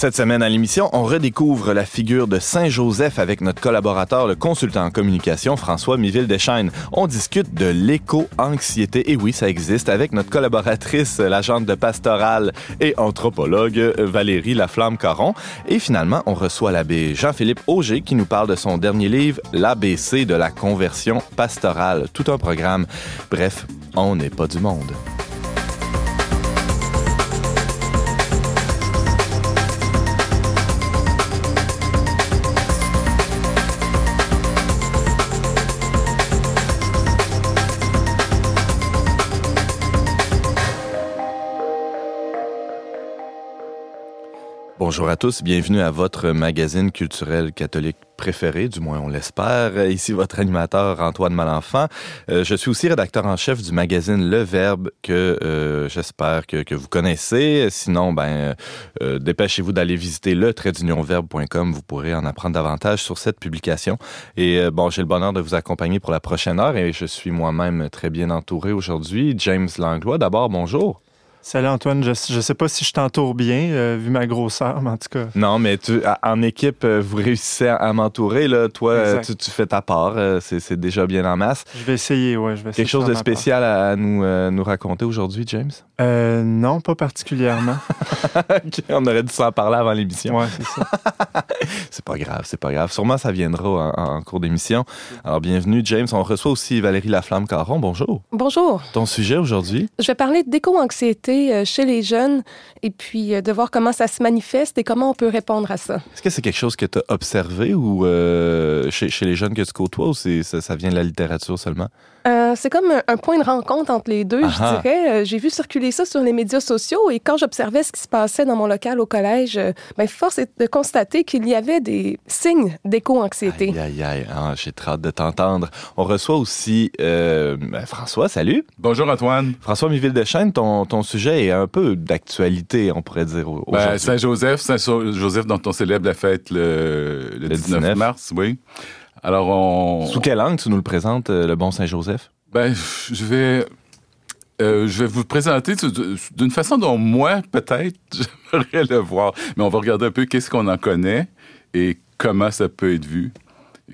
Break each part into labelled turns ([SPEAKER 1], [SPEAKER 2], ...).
[SPEAKER 1] Cette semaine à l'émission, on redécouvre la figure de Saint-Joseph avec notre collaborateur, le consultant en communication François Miville-Deschaines. On discute de l'éco-anxiété, et oui, ça existe, avec notre collaboratrice, l'agente de pastorale et anthropologue Valérie Laflamme-Caron. Et finalement, on reçoit l'abbé Jean-Philippe Auger qui nous parle de son dernier livre, L'ABC de la conversion pastorale. Tout un programme. Bref, on n'est pas du monde. Bonjour à tous, bienvenue à votre magazine culturel catholique préféré, du moins on l'espère. Ici votre animateur Antoine Malenfant. Euh, je suis aussi rédacteur en chef du magazine Le Verbe que euh, j'espère que, vous connaissez. Sinon, ben euh, dépêchez-vous d'aller visiter le verbe.com. Vous pourrez en apprendre davantage sur cette publication. Et bon, j'ai le bonheur de vous accompagner pour la prochaine heure et je suis moi-même très bien entouré aujourd'hui. James Langlois, d'abord, bonjour.
[SPEAKER 2] Salut Antoine, je ne sais pas si je t'entoure bien, euh, vu ma grosseur, mais en tout cas.
[SPEAKER 1] Non, mais tu, en équipe, euh, vous réussissez à m'entourer. Là. Toi, euh, tu, tu, fais ta part. C'est déjà bien en masse.
[SPEAKER 2] Je vais essayer, oui. Je vais
[SPEAKER 1] Quelque chose de spécial à, nous, nous raconter aujourd'hui, James?
[SPEAKER 2] non, pas particulièrement.
[SPEAKER 1] on aurait dû s'en parler avant l'émission.
[SPEAKER 2] Oui, c'est ça.
[SPEAKER 1] c'est pas grave, c'est pas grave. Sûrement, ça viendra en, en cours d'émission. Alors, bienvenue, James. On reçoit aussi Valérie Laflamme-Caron. Bonjour.
[SPEAKER 3] Bonjour.
[SPEAKER 1] Ton sujet aujourd'hui?
[SPEAKER 3] Je vais parler d'éco-anxiété euh, chez les jeunes et puis euh, de voir comment ça se manifeste et comment on peut répondre à ça.
[SPEAKER 1] Est-ce que c'est quelque chose que tu as observé ou euh, chez, les jeunes que tu côtoies ou ça vient de la littérature seulement?
[SPEAKER 3] Euh, c'est comme un, point de rencontre entre les deux, je dirais. Euh, j'ai vu circuler ça sur les médias sociaux et quand j'observais ce qui se passait dans mon local au collège, euh, ben, force est de constater qu'il y avait des signes d'éco-anxiété.
[SPEAKER 1] Aïe, aïe, aïe. Ah, j'ai très hâte de t'entendre. On reçoit aussi ben, François, salut.
[SPEAKER 4] Bonjour Antoine.
[SPEAKER 1] François Miville-Deschênes, ton, ton sujet est un peu d'actualité, on pourrait dire.
[SPEAKER 4] Ben, Saint-Joseph, Saint-Joseph dont on célèbre la fête le, 19 mars, oui. Alors, on...
[SPEAKER 1] Sous quel angle tu nous le présentes, euh, le bon Saint-Joseph?
[SPEAKER 4] Ben, je vais... Euh, je vais vous présenter d'une façon dont moi, peut-être, j'aimerais le voir. Mais on va regarder un peu qu'est-ce qu'on en connaît et comment ça peut être vu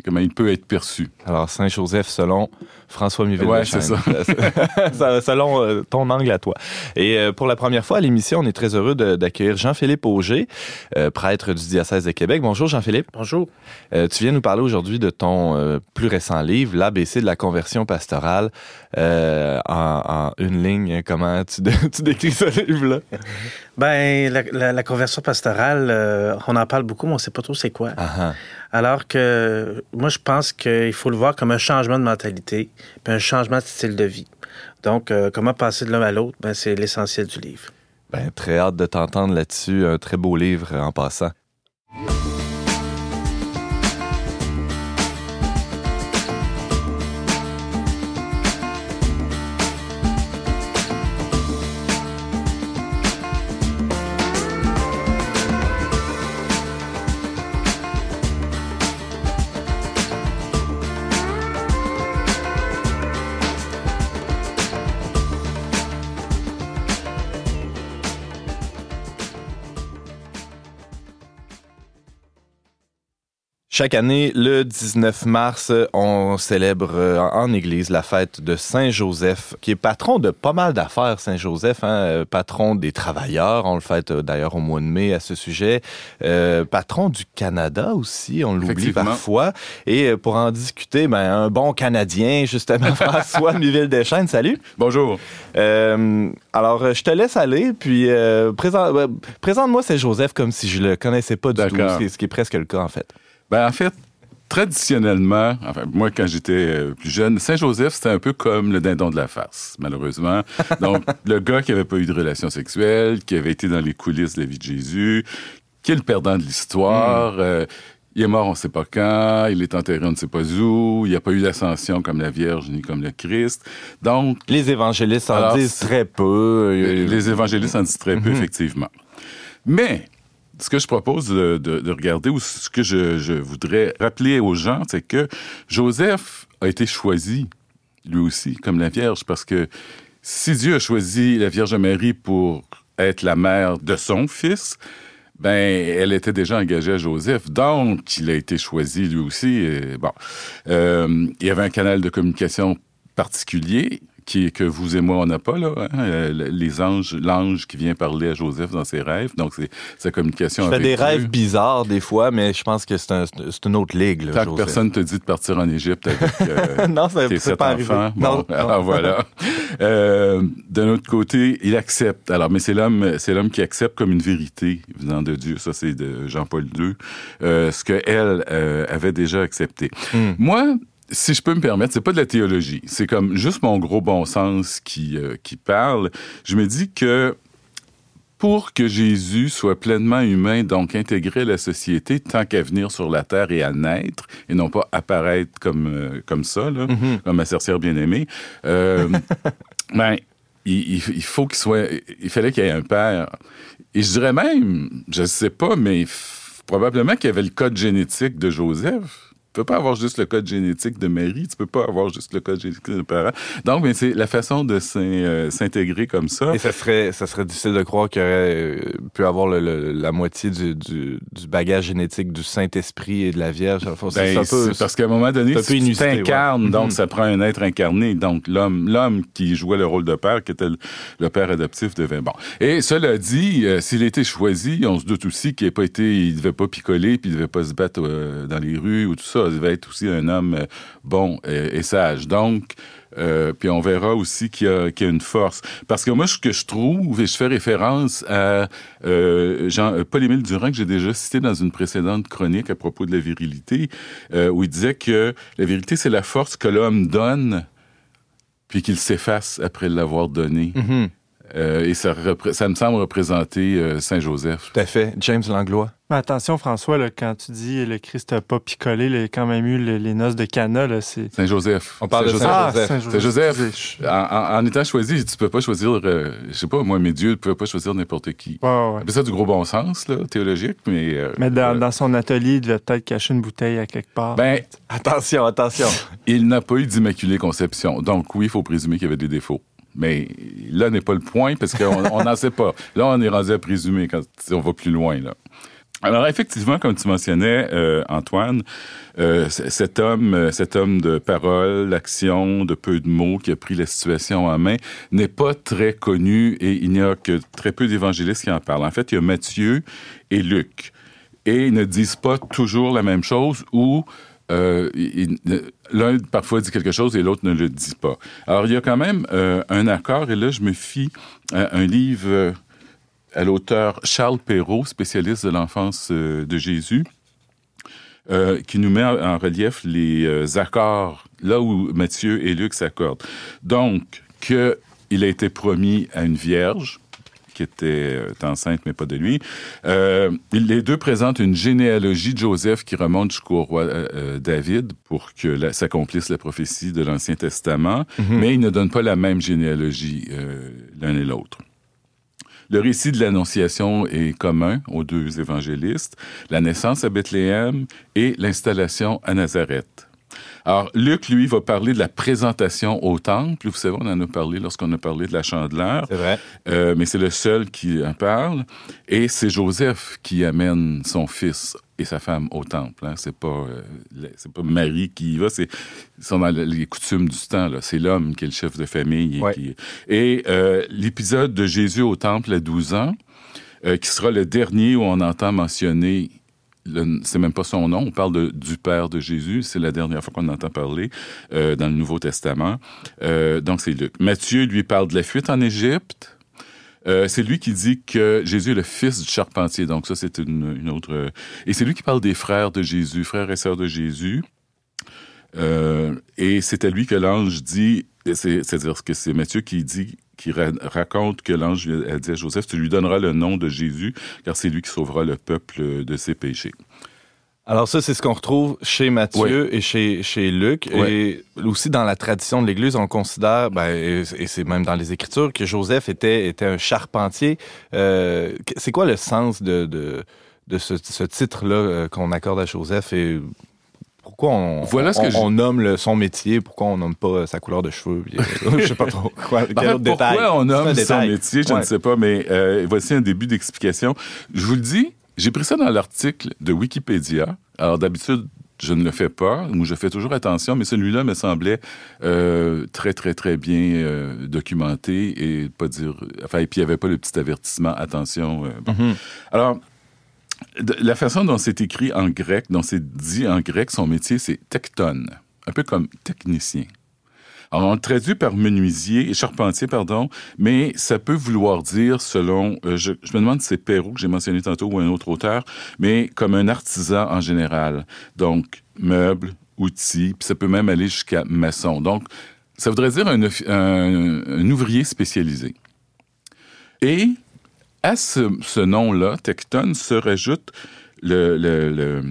[SPEAKER 4] comment il peut être perçu.
[SPEAKER 1] Alors, Saint-Joseph, selon François Miville.
[SPEAKER 4] Ouais, c'est ça.
[SPEAKER 1] selon euh, ton angle à toi. Et euh, pour la première fois à l'émission, on est très heureux d'accueillir Jean-Philippe Auger, euh, prêtre du diocèse de Québec. Bonjour, Jean-Philippe.
[SPEAKER 5] Bonjour.
[SPEAKER 1] tu viens nous parler aujourd'hui de ton plus récent livre, l'ABC de la conversion pastorale, en, en, une ligne. Comment tu, tu décris ce livre-là?
[SPEAKER 5] Ben, la, la, conversion pastorale, on en parle beaucoup, mais on ne sait pas trop c'est quoi.
[SPEAKER 1] Ah, ah.
[SPEAKER 5] Alors que moi, je pense qu'il faut le voir comme un changement de mentalité, puis un changement de style de vie. Donc, euh, comment passer de l'un à l'autre, ben, c'est l'essentiel du livre.
[SPEAKER 1] Ben, très hâte de t'entendre là-dessus. Un très beau livre en passant. Chaque année, le 19 mars, on célèbre euh, en Église la fête de Saint Joseph, qui est patron de pas mal d'affaires. Saint Joseph, hein, euh, patron des travailleurs. On le fête euh, d'ailleurs au mois de mai à ce sujet. Euh, patron du Canada aussi, on l'oublie parfois. Et pour en discuter, ben, un bon Canadien, justement, François Miville Deschênes. Salut.
[SPEAKER 4] Bonjour.
[SPEAKER 1] Euh, alors, je te laisse aller, puis présente, présente-moi Saint Joseph comme si je le connaissais pas du tout, ce qui est presque le cas en fait.
[SPEAKER 4] Ben, en fait, traditionnellement, enfin, moi, quand j'étais euh, plus jeune, Saint-Joseph, c'était un peu comme le dindon de la farce, malheureusement. Donc, le gars qui avait pas eu de relation sexuelle, qui avait été dans les coulisses de la vie de Jésus, qui est le perdant de l'histoire. Hmm. Euh, il est mort, on ne sait pas quand. Il est enterré, on ne sait pas où. Il n'y a pas eu d'ascension comme la Vierge ni comme le Christ. Donc.
[SPEAKER 1] Les évangélistes en disent très peu.
[SPEAKER 4] Les, évangélistes en disent très peu, hmm. effectivement. Mais, ce que je propose de, regarder ou ce que je, voudrais rappeler aux gens, c'est que Joseph a été choisi. lui aussi, comme la Vierge, parce que si Dieu a choisi la Vierge Marie pour être la mère de son fils, ben, elle était déjà engagée à Joseph, donc il a été choisi lui aussi. Bon, euh, il y avait un canal de communication particulier qui, que vous et moi, on n'a pas, là. Hein? Euh, les anges, l'ange qui vient parler à Joseph dans ses rêves. Donc, c'est sa communication
[SPEAKER 1] Je fais des rêves bizarres, des fois, mais je pense que c'est un, une autre ligue, là,
[SPEAKER 4] Tant
[SPEAKER 1] Joseph.
[SPEAKER 4] que personne te dit de partir en Égypte avec euh,
[SPEAKER 1] non, ça,
[SPEAKER 4] tes sept
[SPEAKER 1] pas
[SPEAKER 4] enfants. Bon,
[SPEAKER 1] Non,
[SPEAKER 4] alors voilà. Euh, D'un autre côté, il accepte. Alors, mais c'est l'homme, c'est l'homme qui accepte comme une vérité venant de Dieu. Ça, c'est de Jean-Paul II. Euh, ce que elle euh, avait déjà accepté.
[SPEAKER 1] Hmm.
[SPEAKER 4] Moi, si je peux me permettre, c'est pas de la théologie. C'est comme juste mon gros bon sens qui, euh, qui parle. Je me dis que pour que Jésus soit pleinement humain, donc intégré à la société, tant qu'à venir sur la terre et à naître, et non pas apparaître comme, euh, comme ça, là,
[SPEAKER 1] Mhm.
[SPEAKER 4] comme ma sorcière bien-aimée, euh, ben, il, il- faut qu'il soit... Il fallait qu'il y ait un père. Et je dirais même, je ne sais pas, mais probablement qu'il y avait le code génétique de Joseph. Tu peux pas avoir juste le code génétique de Marie, tu peux pas avoir juste le code génétique de parents. Donc, ben, c'est la façon de euh, s'intégrer comme ça.
[SPEAKER 1] Et ça serait, ça serait difficile de croire qu'il aurait euh, pu avoir le- le- la moitié du, du, du bagage génétique du Saint-Esprit et de la Vierge.
[SPEAKER 4] Ben,
[SPEAKER 1] peu-
[SPEAKER 4] parce qu'à un moment donné, si tu
[SPEAKER 1] ouais.
[SPEAKER 4] t'incarnes, donc
[SPEAKER 1] Mhm.
[SPEAKER 4] ça prend un être incarné. Donc l'homme, l'homme qui jouait le rôle de père, qui était le, le père adoptif, devait bon. Et cela dit, euh, s'il a été choisi, on se doute aussi qu'il n'a pas été, il devait pas picoler, puis il devait pas se battre euh, dans les rues ou tout ça. Devait être aussi un homme euh, bon euh, et sage. Donc euh, puis on verra aussi qu'il y, a, une force. Parce que moi, ce que je trouve, et je fais référence à Paul-Émile Durand, que j'ai déjà cité dans une précédente chronique à propos de la virilité, où il disait que la vérité, c'est la force que l'homme donne, puis qu'il s'efface après l'avoir donnée.
[SPEAKER 1] Mhm,
[SPEAKER 4] Euh, et ça, repré- ça me semble représenter euh, Saint-Joseph.
[SPEAKER 1] Tout à fait. James Langlois.
[SPEAKER 2] Mais attention, François, là, quand tu dis le Christ n'a pas picolé, il a quand même eu les, les noces de Cana. Là, c'est...
[SPEAKER 4] Saint-Joseph.
[SPEAKER 1] On parle de
[SPEAKER 4] Saint-Joseph.
[SPEAKER 1] Saint-
[SPEAKER 2] Ah,
[SPEAKER 1] Saint-Joseph.
[SPEAKER 2] Saint-Joseph.
[SPEAKER 4] Saint-Joseph, en, en- en étant choisi, tu peux pas choisir, euh, je sais pas, moi, mais Dieu ne pouvait pas choisir n'importe qui.
[SPEAKER 2] Ouais.
[SPEAKER 4] C'est ça du gros bon sens, là, théologique, mais... euh,
[SPEAKER 2] Mais dans,
[SPEAKER 4] euh,
[SPEAKER 2] dans son atelier, il devait peut-être cacher une bouteille à quelque part.
[SPEAKER 4] Ben,
[SPEAKER 1] Attention, attention.
[SPEAKER 4] il n'a pas eu d'immaculée conception. Donc, oui, il faut présumer qu'il y avait des défauts. Mais là n'est pas le point, parce qu'on on n'en sait pas. Là, on est rendu à présumer quand on va plus loin, là. Alors, effectivement, comme tu mentionnais, euh, Antoine, euh, cet homme, euh, cet homme de parole, d'action, de peu de mots, qui a pris la situation en main, n'est pas très connu et il n'y a que très peu d'évangélistes qui en parlent. En fait, il y a Matthieu et Luc. Et ils ne disent pas toujours la même chose ou euh, l'un parfois dit quelque chose et l'autre ne le dit pas. Alors, il y a quand même euh, un accord, et là, je me fie à un livre euh, à l'auteur Charles Perrault, spécialiste de l'enfance de Jésus, qui nous met en, relief les accords, là où Matthieu et Luc s'accordent. Donc, qu'il a été promis à une vierge, qui était euh, enceinte, mais pas de lui. Euh, les deux présentent une généalogie de Joseph qui remonte jusqu'au roi euh, David pour que la- s'accomplisse la prophétie de l'Ancien Testament, mais ils ne donnent pas la même généalogie euh, l'un et l'autre. Le récit de l'Annonciation est commun aux deux évangélistes, la naissance à Bethléem et l'installation à Nazareth. Alors, Luc, lui, va parler de la présentation au temple. Vous savez, on en a parlé lorsqu'on a parlé de la chandeleur.
[SPEAKER 1] C'est vrai.
[SPEAKER 4] Euh, mais c'est le seul qui en parle. Et c'est Joseph qui amène son fils et sa femme au temple. Hein. C'est pas euh, c'est pas Marie qui y va. C'est sont dans le- les coutumes du temps. là. C'est l'homme qui est le chef de famille. Et,
[SPEAKER 1] Ouais.
[SPEAKER 4] qui- et euh, l'épisode de Jésus au temple à 12 ans, euh, qui sera le dernier où on entend mentionner c'est même pas son nom, on parle du Père de Jésus, c'est la dernière fois qu'on entend parler euh, dans le Nouveau Testament. Euh, donc c'est Luc. Matthieu lui parle de la fuite en Égypte. Euh, c'est lui qui dit que Jésus est le fils du charpentier. Donc ça, c'est une, une autre... Et c'est lui qui parle des frères de Jésus, frères et sœurs de Jésus. Et c'est à lui que l'ange dit, c'est-à-dire que c'est Matthieu qui dit, qui ra- raconte que l'ange a dit à Joseph, tu lui donneras le nom de Jésus, car c'est lui qui sauvera le peuple de ses péchés.
[SPEAKER 1] Alors ça, c'est ce qu'on retrouve chez Matthieu et chez, chez Luc.
[SPEAKER 4] Ouais.
[SPEAKER 1] Et aussi dans la tradition de l'Église, on considère, ben, et c'est même dans les Écritures, que Joseph était, était un charpentier. Euh, c'est quoi le sens de, de, de ce, ce titre-là euh, qu'on accorde à Joseph? Et pourquoi on,
[SPEAKER 4] Voilà ce
[SPEAKER 1] on,
[SPEAKER 4] que je-
[SPEAKER 1] on nomme le- son métier, pourquoi on nomme pas sa couleur de cheveux. puis, euh, je sais pas trop. Quoi, quel autre détail?
[SPEAKER 4] pourquoi on nomme son
[SPEAKER 1] détail.
[SPEAKER 4] métier, je
[SPEAKER 1] Ouais.
[SPEAKER 4] ne sais pas, mais euh, voici un début d'explication. Je vous le dis, j'ai pris ça dans l'article de Wikipédia. Alors d'habitude, je ne le fais pas, ou je fais toujours attention, mais celui-là me semblait euh, très, très, très bien euh, documenté et pas dire... Enfin, et puis il n'y avait pas le petit avertissement, attention. euh, bon.
[SPEAKER 1] Mhm.
[SPEAKER 4] Alors, la façon dont c'est écrit en grec, dont c'est dit en grec, son métier, c'est tecton, un peu comme technicien. Alors, on le traduit par menuisier, charpentier, pardon, mais ça peut vouloir dire, selon, euh, je, me demande si c'est Perrault que j'ai mentionné tantôt ou un autre auteur, mais comme un artisan en général. Donc, meubles, outils, puis ça peut même aller jusqu'à maçon. Donc, ça voudrait dire un- un ouvrier spécialisé. Et à ce, nom-là, Tecton, se rajoute la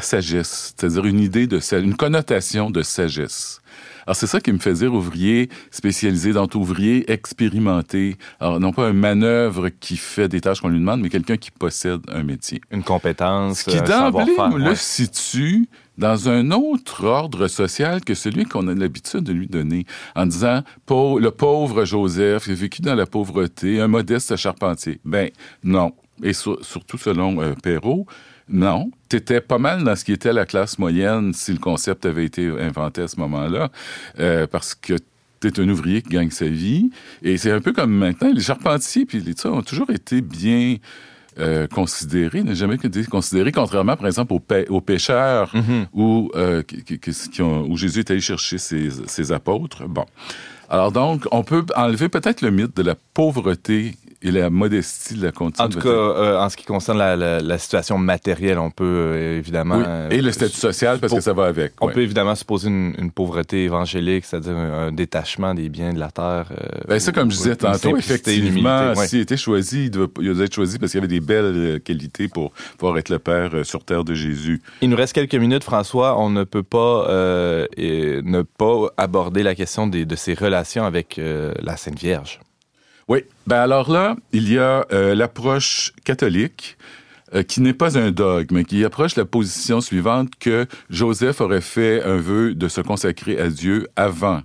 [SPEAKER 4] sagesse, c'est-à-dire une idée une connotation de sagesse. Alors c'est ça qui me fait dire ouvrier spécialisé dans ouvrier expérimenté. Alors non pas un manœuvre qui fait des tâches qu'on lui demande, mais quelqu'un qui possède un métier.
[SPEAKER 1] Une compétence,
[SPEAKER 4] Ce qui
[SPEAKER 1] un
[SPEAKER 4] d'emblée
[SPEAKER 1] savoir-faire.
[SPEAKER 4] le
[SPEAKER 1] ouais.
[SPEAKER 4] situe dans un autre ordre social que celui qu'on a l'habitude de lui donner, en disant le pauvre Joseph, il a vécu dans la pauvreté, un modeste charpentier. Ben non. Et sur- surtout selon euh, Perrault, non. Tu étais pas mal dans ce qui était la classe moyenne si le concept avait été inventé à ce moment-là, euh, parce que tu es un ouvrier qui gagne sa vie. Et c'est un peu comme maintenant, les charpentiers puis les ça ont toujours été bien euh, considérés, n'a jamais été considérés, contrairement, par exemple, aux, pê- aux pêcheurs où, euh, qui- qui- qui- qui ont- où Jésus est allé chercher ses, ses apôtres. Bon. Alors donc, on peut enlever peut-être le mythe de la pauvreté et la modestie de la.
[SPEAKER 1] En tout cas, euh, en ce qui concerne la, la- la situation matérielle, on peut euh, évidemment...
[SPEAKER 4] Oui.
[SPEAKER 1] euh,
[SPEAKER 4] Et le statut social, parce que ça va avec.
[SPEAKER 1] On
[SPEAKER 4] ouais.
[SPEAKER 1] peut évidemment supposer une, une pauvreté évangélique, c'est-à-dire un, un détachement des biens de la terre. euh,
[SPEAKER 4] Ben, ça, comme je disais tantôt, effectivement,
[SPEAKER 1] ouais.
[SPEAKER 4] s'il était choisi, il devait, il devait être choisi parce qu'il y avait des belles euh, qualités pour pouvoir être le Père euh, sur terre de Jésus.
[SPEAKER 1] Il nous reste quelques minutes, François. On ne peut pas euh, et ne pas aborder la question des- de ses relations avec euh, la Sainte Vierge.
[SPEAKER 4] Oui. Ben alors là, il y a euh, l'approche catholique euh, qui n'est pas un dogme, mais qui approche la position suivante que Joseph aurait fait un vœu de se consacrer à Dieu avant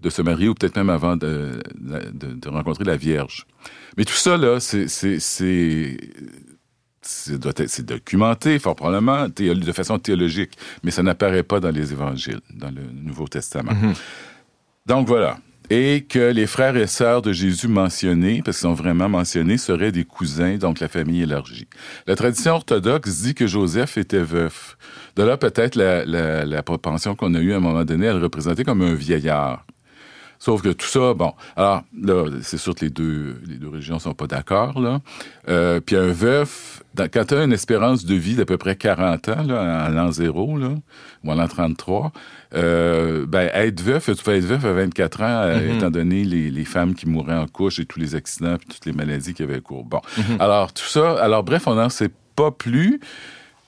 [SPEAKER 4] de se marier ou peut-être même avant de, de- de rencontrer la Vierge. Mais tout ça, là, c'est... documenté, fort probablement, de façon théologique, mais ça n'apparaît pas dans les évangiles, dans le Nouveau Testament. Donc voilà. Et que les frères et sœurs de Jésus mentionnés, parce qu'ils sont vraiment mentionnés, seraient des cousins, donc la famille élargie. La tradition orthodoxe dit que Joseph était veuf. De là peut-être la, la, propension qu'on a eue à un moment donné à le représenter comme un vieillard. Sauf que tout ça, bon, alors là, c'est sûr que les deux, les deux religions sont pas d'accord, là. Euh, puis un veuf, dans- quand tu as une espérance de vie d'à peu près 40 ans, là, à l'an zéro, là, ou à l'an 33, euh, ben, être veuf, tu peux être veuf à 24 ans, euh, étant donné les, les femmes qui mouraient en couche et tous les accidents puis toutes les maladies qu'il y avait cours. Bon, alors tout ça, alors bref, on n'en sait pas plus.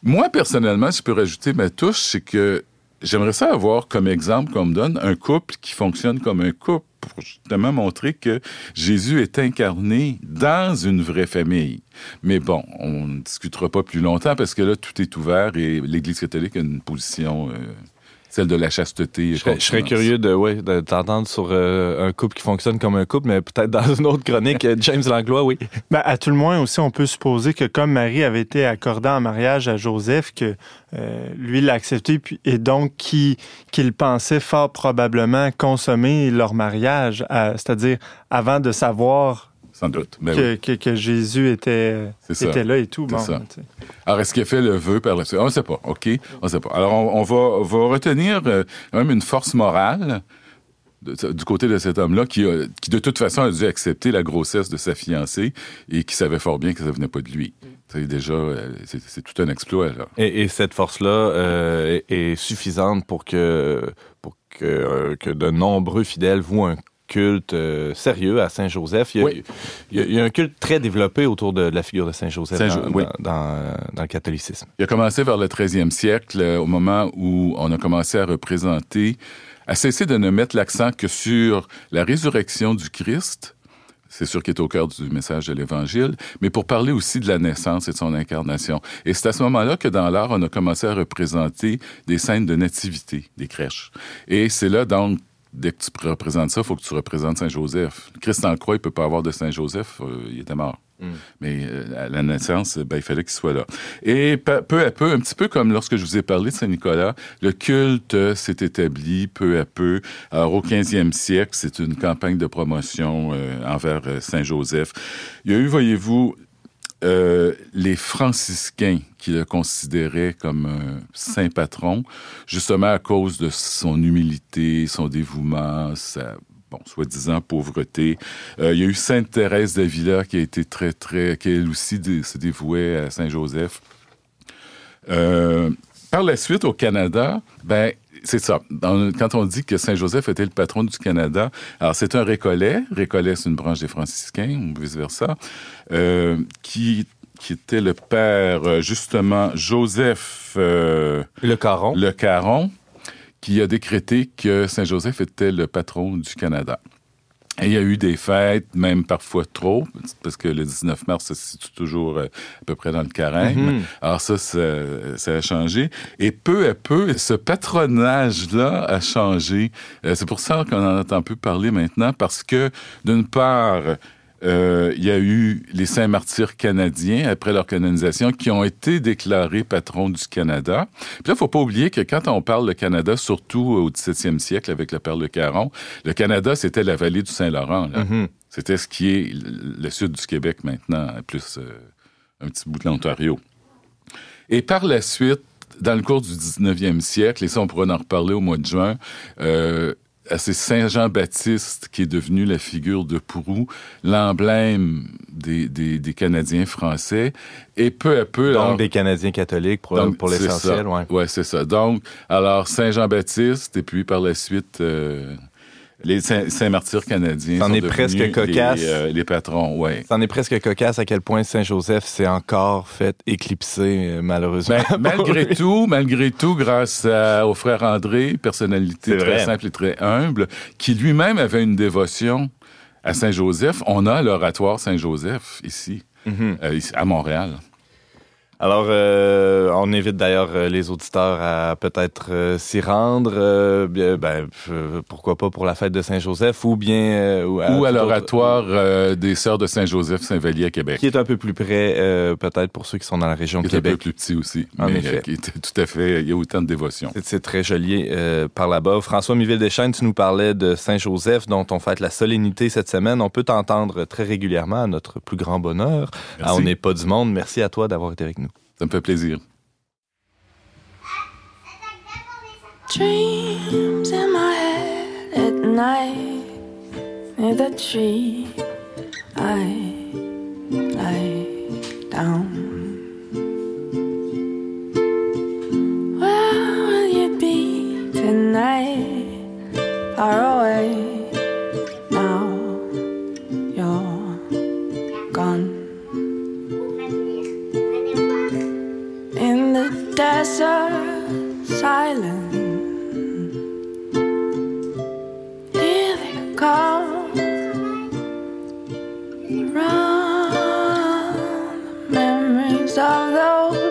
[SPEAKER 4] Moi, personnellement, si je peux rajouter ma touche, c'est que j'aimerais ça avoir comme exemple qu'on me donne un couple qui fonctionne comme un couple pour justement montrer que Jésus est incarné dans une vraie famille. Mais bon, on ne discutera pas plus longtemps parce que là, tout est ouvert et l'Église catholique a une position, euh, celle de la chasteté.
[SPEAKER 1] Je serais, je serais
[SPEAKER 4] continence.
[SPEAKER 1] curieux de, ouais, de t'entendre sur euh, un couple qui fonctionne comme un couple, mais peut-être dans une autre chronique. James Langlois, oui.
[SPEAKER 2] Ben, à tout le moins aussi, on peut supposer que comme Marie avait été accordée en mariage à Joseph, que euh, lui l'a accepté puis, et donc qui- qu'il pensait fort probablement consommer leur mariage, c'est-à-dire avant de savoir
[SPEAKER 4] Sans doute.
[SPEAKER 2] Que,
[SPEAKER 4] oui,
[SPEAKER 2] que- que Jésus était, là et tout. Bon,
[SPEAKER 4] ça. Alors, est-ce qu'il a fait le vœu par la suite? On ne sait pas, OK? On ne sait pas. Alors, on, on va, retenir euh, quand même une force morale de- du côté de cet homme-là qui, a- qui, de toute façon, a dû accepter la grossesse de sa fiancée et qui savait fort bien que ça venait pas de lui. C'est déjà, euh, c'est c'est tout un exploit, là.
[SPEAKER 1] Et, et cette force-là euh, est, est suffisante pour que, pour que, euh, que de nombreux fidèles vouent un culte euh, sérieux à Saint-Joseph. Il, y a-
[SPEAKER 4] Oui.
[SPEAKER 1] il y a- il y a un culte très développé autour de, la figure de Saint-Joseph
[SPEAKER 4] Saint-Jo-
[SPEAKER 1] dans,
[SPEAKER 4] oui.
[SPEAKER 1] dans- dans- dans le catholicisme.
[SPEAKER 4] Il a commencé vers le 13e siècle, euh, au moment où on a commencé à représenter, à cesser de ne mettre l'accent que sur la résurrection du Christ, c'est sûr qu'il est au cœur du message de l'Évangile, mais pour parler aussi de la naissance et de son incarnation. Et c'est à ce moment-là que dans l'art, on a commencé à représenter des scènes de nativité, des crèches. Et c'est là, donc, dès que tu représentes ça, il faut que tu représentes Saint-Joseph. Christ en croix, il ne peut pas avoir de Saint-Joseph, euh, il était mort. Mm. Mais euh, à la naissance, ben, il fallait qu'il soit là. Et peu à peu, un petit peu comme lorsque je vous ai parlé de Saint-Nicolas, le culte euh, s'est établi peu à peu. Alors, au 15e siècle, c'est une campagne de promotion envers Saint-Joseph. Il y a eu, voyez-vous, les franciscains qui le considéraient comme un saint patron, justement à cause de son humilité, son dévouement, sa bon, soi-disant pauvreté. Euh, il y a eu Sainte Thérèse d'Avila qui a été très, très, qui elle aussi se dévouait à Saint-Joseph. Euh, par la suite, au Canada, ben, c'est ça. quand on dit que Saint-Joseph était le patron du Canada, alors c'est un récollet. Récollet, c'est une branche des franciscains, ou vice-versa, euh, qui qui était le père, justement, Joseph...
[SPEAKER 1] le Caron.
[SPEAKER 4] Le Caron, qui a décrété que Saint-Joseph était le patron du Canada. Et il y a eu des fêtes, même parfois trop, parce que le 19 mars se situe toujours euh, à peu près dans le carême. Mhm. Alors ça, ça, a changé. Et peu à peu, ce patronage-là a changé. Euh, c'est pour ça qu'on en entend peu parler maintenant, parce que d'une part, euh, il y a eu les saints martyrs canadiens après leur canonisation qui ont été déclarés patrons du Canada. Puis là, il faut pas oublier que quand on parle de Canada, surtout au 17e siècle avec le Père Le Caron, le Canada, c'était la vallée du Saint-Laurent. Mm-hmm. C'était ce qui est le sud du Québec maintenant, plus euh, un petit bout de l'Ontario. Et par la suite, dans le cours du 19e siècle, et ça, on pourra en reparler au mois de juin, euh, c'est Saint Jean-Baptiste qui est devenu la figure de Pourou, l'emblème des, des, Canadiens français, et peu à peu...
[SPEAKER 1] Donc, des Canadiens catholiques pour, pour l'essentiel,
[SPEAKER 4] ouais. Ouais, c'est ça. Donc, alors, Saint Jean-Baptiste, et puis par la suite... Euh, les Saint-Martyrs canadiens.
[SPEAKER 1] C'en est presque cocasse.
[SPEAKER 4] Euh, les, patrons, oui.
[SPEAKER 1] C'en est presque cocasse à quel point Saint-Joseph s'est encore fait éclipser, euh, malheureusement.
[SPEAKER 4] Ben, malgré tout, malgré tout, grâce au frère André, personnalité très simple et très humble, qui lui-même avait une dévotion à Saint-Joseph. On a l'oratoire Saint-Joseph ici, mm-hmm. euh, à Montréal.
[SPEAKER 1] Alors, euh, on invite d'ailleurs euh, les auditeurs à peut-être euh, s'y rendre, ben, pourquoi pas pour la fête de Saint-Joseph ou bien...
[SPEAKER 4] ou à, l'oratoire des Sœurs de Saint-Joseph, Saint-Vallier à Québec.
[SPEAKER 1] Qui est un peu plus près, peut-être pour ceux qui sont dans la région de Québec.
[SPEAKER 4] Un peu plus petit aussi, en mais effet. qui est tout à fait... Il y a autant de dévotion.
[SPEAKER 1] C'est très joli par là-bas. François Miville-Deschênes, tu nous parlais de Saint-Joseph, dont on fête la solennité cette semaine. On peut t'entendre très régulièrement à notre plus grand bonheur. on n'est pas du monde. Merci à toi d'avoir été avec nous.
[SPEAKER 4] Ça me fait plaisir. Dreams in my head at night near the tree I lie down. Where will you be tonight? Far away. Desert silent. Here they come around the memories of those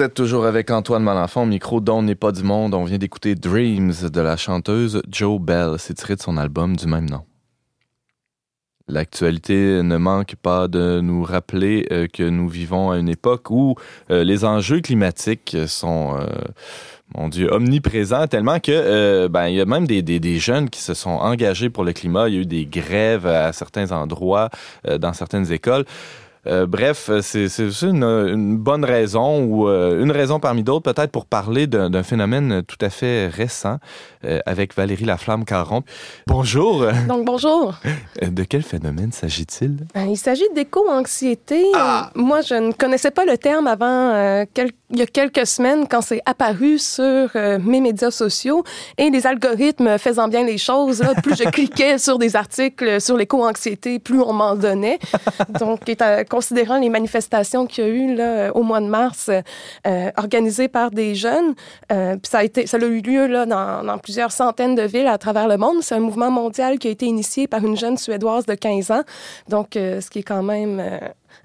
[SPEAKER 1] Vous êtes toujours avec Antoine Malenfant, micro dont n'est pas du monde. On vient d'écouter Dreams de la chanteuse Joe Bell. C'est tiré de son album du même nom. L'actualité ne manque pas de nous rappeler euh, que nous vivons à une époque où euh, les enjeux climatiques sont, euh, mon Dieu, omniprésents tellement que ben il y a même des, des, des, jeunes qui se sont engagés pour le climat. Il y a eu des grèves à certains endroits, dans certaines écoles. Euh, bref, c'est une, une, bonne raison ou euh, une raison parmi d'autres peut-être pour parler d'un phénomène tout à fait récent euh, avec Valérie Laflamme-Caron. Bonjour.
[SPEAKER 3] Donc bonjour.
[SPEAKER 1] De quel phénomène s'agit-il?
[SPEAKER 3] Ben, il s'agit d'éco-anxiété. Ah! Moi, je ne connaissais pas le terme avant quelques il y a quelques semaines quand c'est apparu sur euh, mes médias sociaux et les algorithmes faisant bien les choses, là, plus je cliquais sur des articles sur l'éco-anxiété, plus on m'en donnait. Donc, considérant les manifestations qu'il y a eu là, au mois de mars, euh, organisées par des jeunes, euh, ça a été, ça a eu lieu là, dans plusieurs centaines de villes à travers le monde. C'est un mouvement mondial qui a été initié par une jeune suédoise de 15 ans. Donc, ce qui est quand même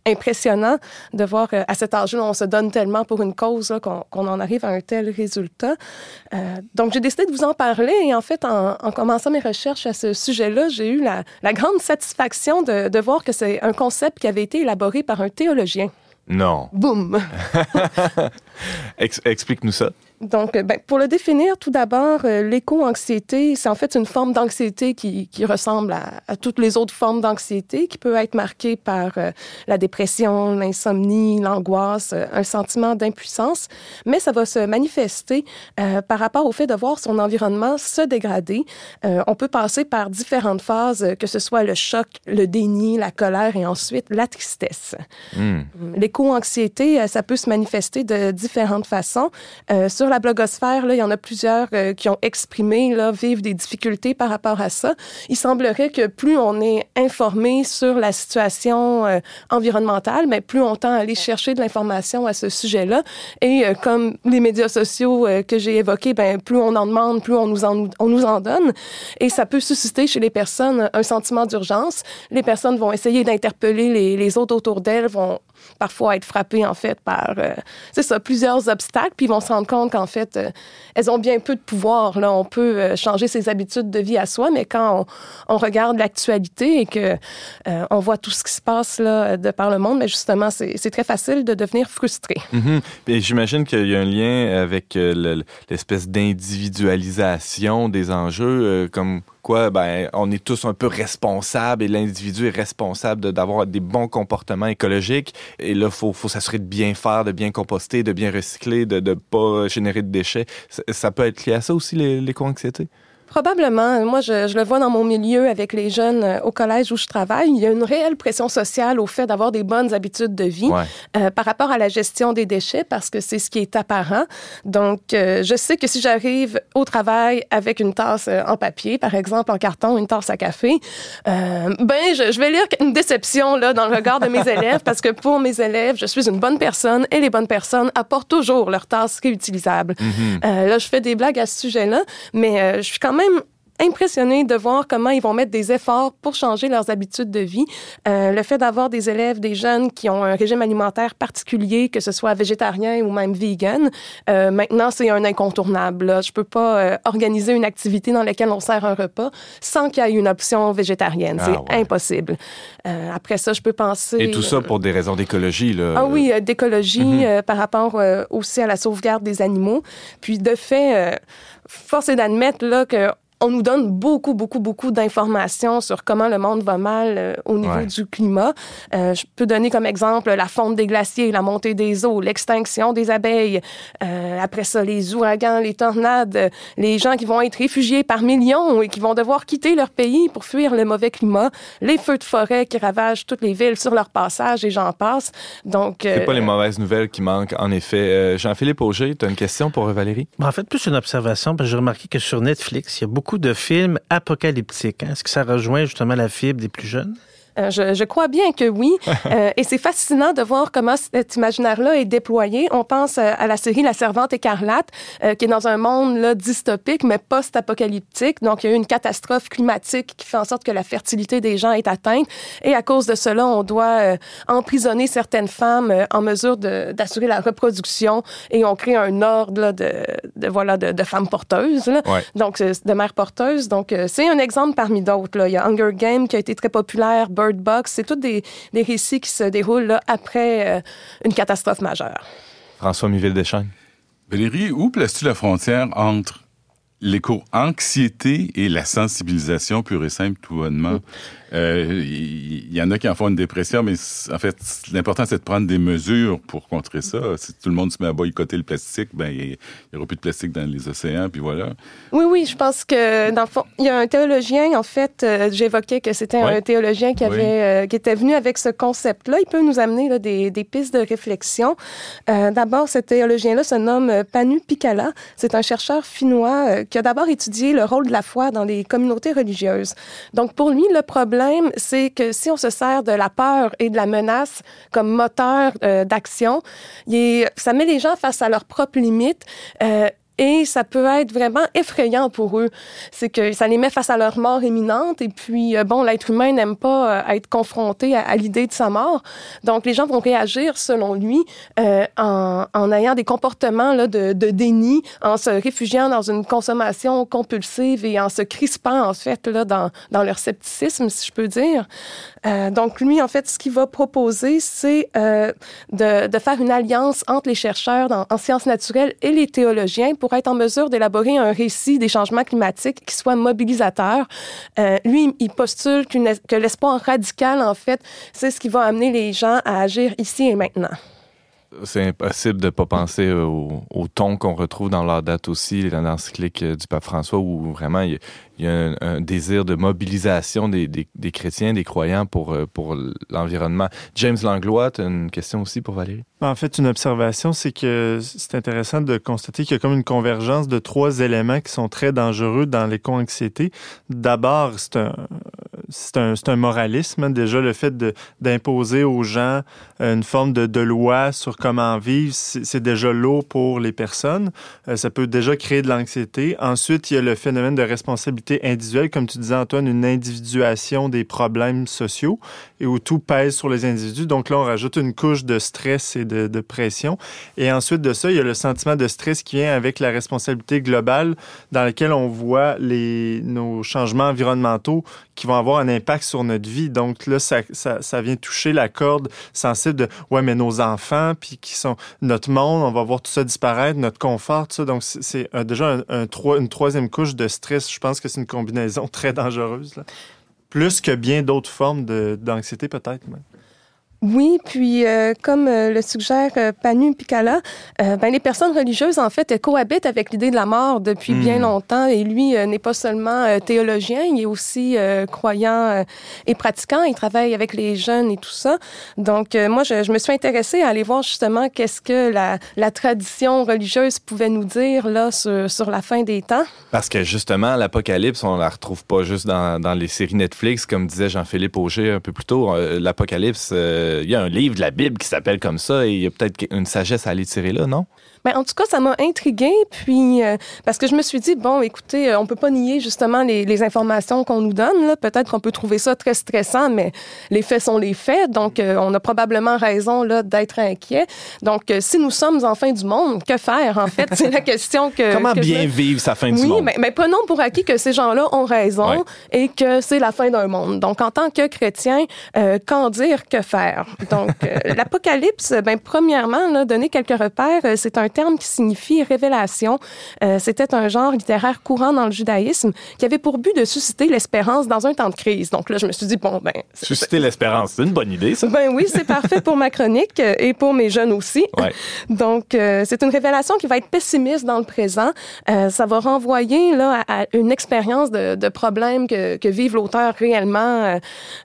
[SPEAKER 3] impressionnant de voir qu'à cet âge-là, on se donne tellement pour une cause qu'on en arrive à un tel résultat. Euh, donc, j'ai décidé de vous en parler et en fait, en, commençant mes recherches à ce sujet-là, j'ai eu la, grande satisfaction de, de voir que c'est un concept qui avait été élaboré par un théologien.
[SPEAKER 1] Non.
[SPEAKER 3] Boum.
[SPEAKER 1] Explique-nous ça.
[SPEAKER 3] Donc, euh, ben, pour le définir, tout d'abord, euh, l'éco-anxiété, c'est en fait une forme d'anxiété qui, qui, ressemble à, à, toutes les autres formes d'anxiété, qui peut être marquée par euh, la dépression, l'insomnie, l'angoisse, un sentiment d'impuissance, mais ça va se manifester par rapport au fait de voir son environnement se dégrader. on peut passer par différentes phases, que ce soit le choc, le déni, la colère et ensuite la tristesse. Hmm. L'éco-anxiété, ça peut se manifester de différentes façons. sur sur la blogosphère, là, il y en a plusieurs euh, qui ont exprimé là, vivre des difficultés par rapport à ça. Il semblerait que plus on est informé sur la situation euh, environnementale, mais plus on tend à aller chercher de l'information à ce sujet-là. Et euh, comme les médias sociaux que j'ai évoqués, ben, plus on en demande, plus on nous en, donne. Et ça peut susciter chez les personnes un sentiment d'urgence. Les personnes vont essayer d'interpeller les, les autres autour d'elles, vont parfois être frappées en fait par c'est ça plusieurs obstacles puis ils vont se rendre compte qu'en fait euh, elles ont bien peu de pouvoir là on peut euh, changer ses habitudes de vie à soi mais quand on, regarde l'actualité et que euh, on voit tout ce qui se passe là de par le monde mais justement c'est très facile de devenir frustré.
[SPEAKER 1] Mm-hmm. J'imagine qu'il y a un lien avec l'espèce d'individualisation des enjeux comme ben, on est tous un peu responsables et l'individu est responsable d'avoir des bons comportements écologiques. Et là, il faut, s'assurer de bien faire, de bien composter, de bien recycler, de ne pas générer de déchets. Ça, peut être lié à ça aussi, l'éco-anxiété?
[SPEAKER 3] Probablement. Moi, je, je, le vois dans mon milieu avec les jeunes euh, au collège où je travaille. Il y a une réelle pression sociale au fait d'avoir des bonnes habitudes de vie euh, par rapport à la gestion des déchets parce que c'est ce qui est apparent. Donc, euh, je sais que si j'arrive au travail avec une tasse en papier, par exemple en carton, une tasse à café, euh, ben, je, je, vais lire une déception là dans le regard de mes élèves parce que pour mes élèves, je suis une bonne personne et les bonnes personnes apportent toujours leur tasse réutilisable. Mm -hmm. là, je fais des blagues à ce sujet-là, mais je suis quand même I'm impressionné de voir comment ils vont mettre des efforts pour changer leurs habitudes de vie. Euh, le fait d'avoir des élèves, des jeunes qui ont un régime alimentaire particulier, que ce soit végétarien ou même vegan, euh, maintenant c'est un incontournable. Là. Je peux pas euh, organiser une activité dans laquelle on sert un repas sans qu'il y ait une option végétarienne. Ah, c'est ouais. impossible. Après ça, je peux penser...
[SPEAKER 1] Et tout ça pour des raisons d'écologie, là?
[SPEAKER 3] Ah oui, d'écologie mm -hmm. par rapport aussi à la sauvegarde des animaux. Puis de fait, force est d'admettre là que on nous donne beaucoup, beaucoup, beaucoup d'informations sur comment le monde va mal euh, au niveau ouais. du climat. Euh, je peux donner comme exemple la fonte des glaciers, la montée des eaux, l'extinction des abeilles. Euh, après ça, les ouragans, les tornades, les gens qui vont être réfugiés par millions et qui vont devoir quitter leur pays pour fuir le mauvais climat, les feux de forêt qui ravagent toutes les villes sur leur passage et j'en passe. Donc,
[SPEAKER 1] c'est pas les mauvaises nouvelles qui manquent, en effet. Euh, Jean-Philippe Auger, tu as une question pour Valérie?
[SPEAKER 5] En fait, plus une observation, parce que j'ai remarqué que sur Netflix, il y a beaucoup de films apocalyptiques. Hein? Est-ce que ça rejoint justement la fibre des plus jeunes?
[SPEAKER 3] Je, je, crois bien que oui. et c'est fascinant de voir comment cet imaginaire-là est déployé. On pense à la série La Servante écarlate, qui est dans un monde là, dystopique, mais post-apocalyptique. Donc, il y a eu une catastrophe climatique qui fait en sorte que la fertilité des gens est atteinte. Et à cause de cela, on doit emprisonner certaines femmes en mesure d'assurer la reproduction et on crée un ordre de, de, voilà, de, femmes porteuses, là. donc de mères porteuses. Donc, c'est un exemple parmi d'autres. Il y a Hunger Games qui a été très populaire, Bird Box, c'est tous des, des, récits qui se déroulent là, après une catastrophe majeure.
[SPEAKER 1] François Miville-Deschênes.
[SPEAKER 4] Valérie, où places-tu la frontière entre l'éco-anxiété et la sensibilisation pure et simple, tout bonnement? Il euh, y, en a qui en font une dépression, mais en fait, l'important, c'est de prendre des mesures pour contrer ça. Si tout le monde se met à boycotter le plastique, ben il n'y aura plus de plastique dans les océans, puis voilà.
[SPEAKER 3] Oui, oui, je pense que, dans le fond, il y a un théologien, en fait, euh, j'évoquais que c'était un théologien qui, avait, euh, qui était venu avec ce concept-là. Il peut nous amener là, des, des, pistes de réflexion. d'abord, ce théologien-là se nomme Panu Pikala. C'est un chercheur finnois qui a d'abord étudié le rôle de la foi dans les communautés religieuses. Donc, pour lui, le problème c'est que si on se sert de la peur et de la menace comme moteur euh, d'action, ça met les gens face à leurs propres limites. Euh, et ça peut être vraiment effrayant pour eux. C'est que ça les met face à leur mort imminente. Et puis, euh, bon, l'être humain n'aime pas euh, être confronté à, l'idée de sa mort. Donc, les gens vont réagir, selon lui, euh, en, en, ayant des comportements là, de, de, déni, en se réfugiant dans une consommation compulsive et en se crispant, en fait, là, dans, dans leur scepticisme, si je peux dire. Euh, donc, lui, en fait, ce qu'il va proposer, c'est euh, de, de, faire une alliance entre les chercheurs en sciences naturelles et les théologiens pour être en mesure d'élaborer un récit des changements climatiques qui soit mobilisateur. Euh, lui, il postule que l'espoir radical, en fait, c'est ce qui va amener les gens à agir ici et maintenant
[SPEAKER 1] c'est impossible de ne pas penser au, ton qu'on retrouve dans leur date aussi, dans l'encyclique du pape François, où vraiment il, y a un, désir de mobilisation des, chrétiens, des croyants pour, euh, pour l'environnement. James Langlois, tu as une question aussi pour Valérie?
[SPEAKER 2] En fait, une observation, c'est que c'est intéressant de constater qu'il y a comme une convergence de trois éléments qui sont très dangereux dans l'éco-anxiété. D'abord, c'est un, c'est un, moralisme. Hein. Déjà, le fait d'imposer aux gens une forme de, de, loi sur comment vivre, c'est déjà lourd pour les personnes. Euh, ça peut déjà créer de l'anxiété. Ensuite, il y a le phénomène de responsabilité individuelle, comme tu disais Antoine, une individuation des problèmes sociaux et où tout pèse sur les individus. Donc là, on rajoute une couche de stress et de, pression. Et ensuite de ça, il y a le sentiment de stress qui vient avec la responsabilité globale dans laquelle on voit les, nos changements environnementaux qui vont avoir un impact sur notre vie. Donc là, ça, ça, ça vient toucher la corde sensible de, ouais, mais nos enfants, puis qui sont notre monde, on va voir tout ça disparaître, notre confort, tout ça. Donc c'est déjà un, un, une troisième couche de stress. Je pense que c'est une combinaison très dangereuse. Là. Plus que bien d'autres formes d'anxiété, peut-être.
[SPEAKER 3] Oui, puis euh, comme euh, le suggère euh, Panu Picala, ben, les personnes religieuses, en fait, cohabitent avec l'idée de la mort depuis bien hmm. longtemps. Et lui n'est pas seulement théologien, il est aussi croyant et pratiquant. Il travaille avec les jeunes et tout ça. Donc, moi, je, je, me suis intéressée à aller voir justement qu'est-ce que la, la, tradition religieuse pouvait nous dire là sur, sur la fin des temps.
[SPEAKER 1] Parce que justement, l'Apocalypse, on la retrouve pas juste dans, dans les séries Netflix, comme disait Jean-Philippe Auger un peu plus tôt. L'Apocalypse y a un livre de la Bible qui s'appelle comme ça et il y a peut-être une sagesse à aller tirer là, non?
[SPEAKER 3] Ben, en tout cas, ça m'a intriguée, puis euh, parce que je me suis dit, bon, écoutez, euh, on peut pas nier justement les, les informations qu'on nous donne. Peut-être qu'on peut trouver ça très stressant, mais les faits sont les faits, donc euh, on a probablement raison là d'être inquiet. Donc, si nous sommes en fin du monde, que faire en fait? C'est la question que.
[SPEAKER 1] Comment bien vivre sa fin
[SPEAKER 3] du
[SPEAKER 1] monde?
[SPEAKER 3] Oui, mais, mais, prenons pour acquis que ces gens-là ont raison et que c'est la fin d'un monde. Donc, en tant que chrétien, qu'en dire, que faire? Donc, l'Apocalypse, ben premièrement, là, donner quelques repères, c'est un terme qui signifie révélation. Euh, C'était un genre littéraire courant dans le judaïsme qui avait pour but de susciter l'espérance dans un temps de crise. Donc là, je me suis dit, bon, ben...
[SPEAKER 1] Susciter l'espérance, c'est une bonne idée, ça.
[SPEAKER 3] Ben oui, c'est parfait pour ma chronique et pour mes jeunes aussi.
[SPEAKER 1] Ouais.
[SPEAKER 3] Donc, euh, c'est une révélation qui va être pessimiste dans le présent. Euh, ça va renvoyer là, à, une expérience de, de problèmes que, que vive l'auteur réellement.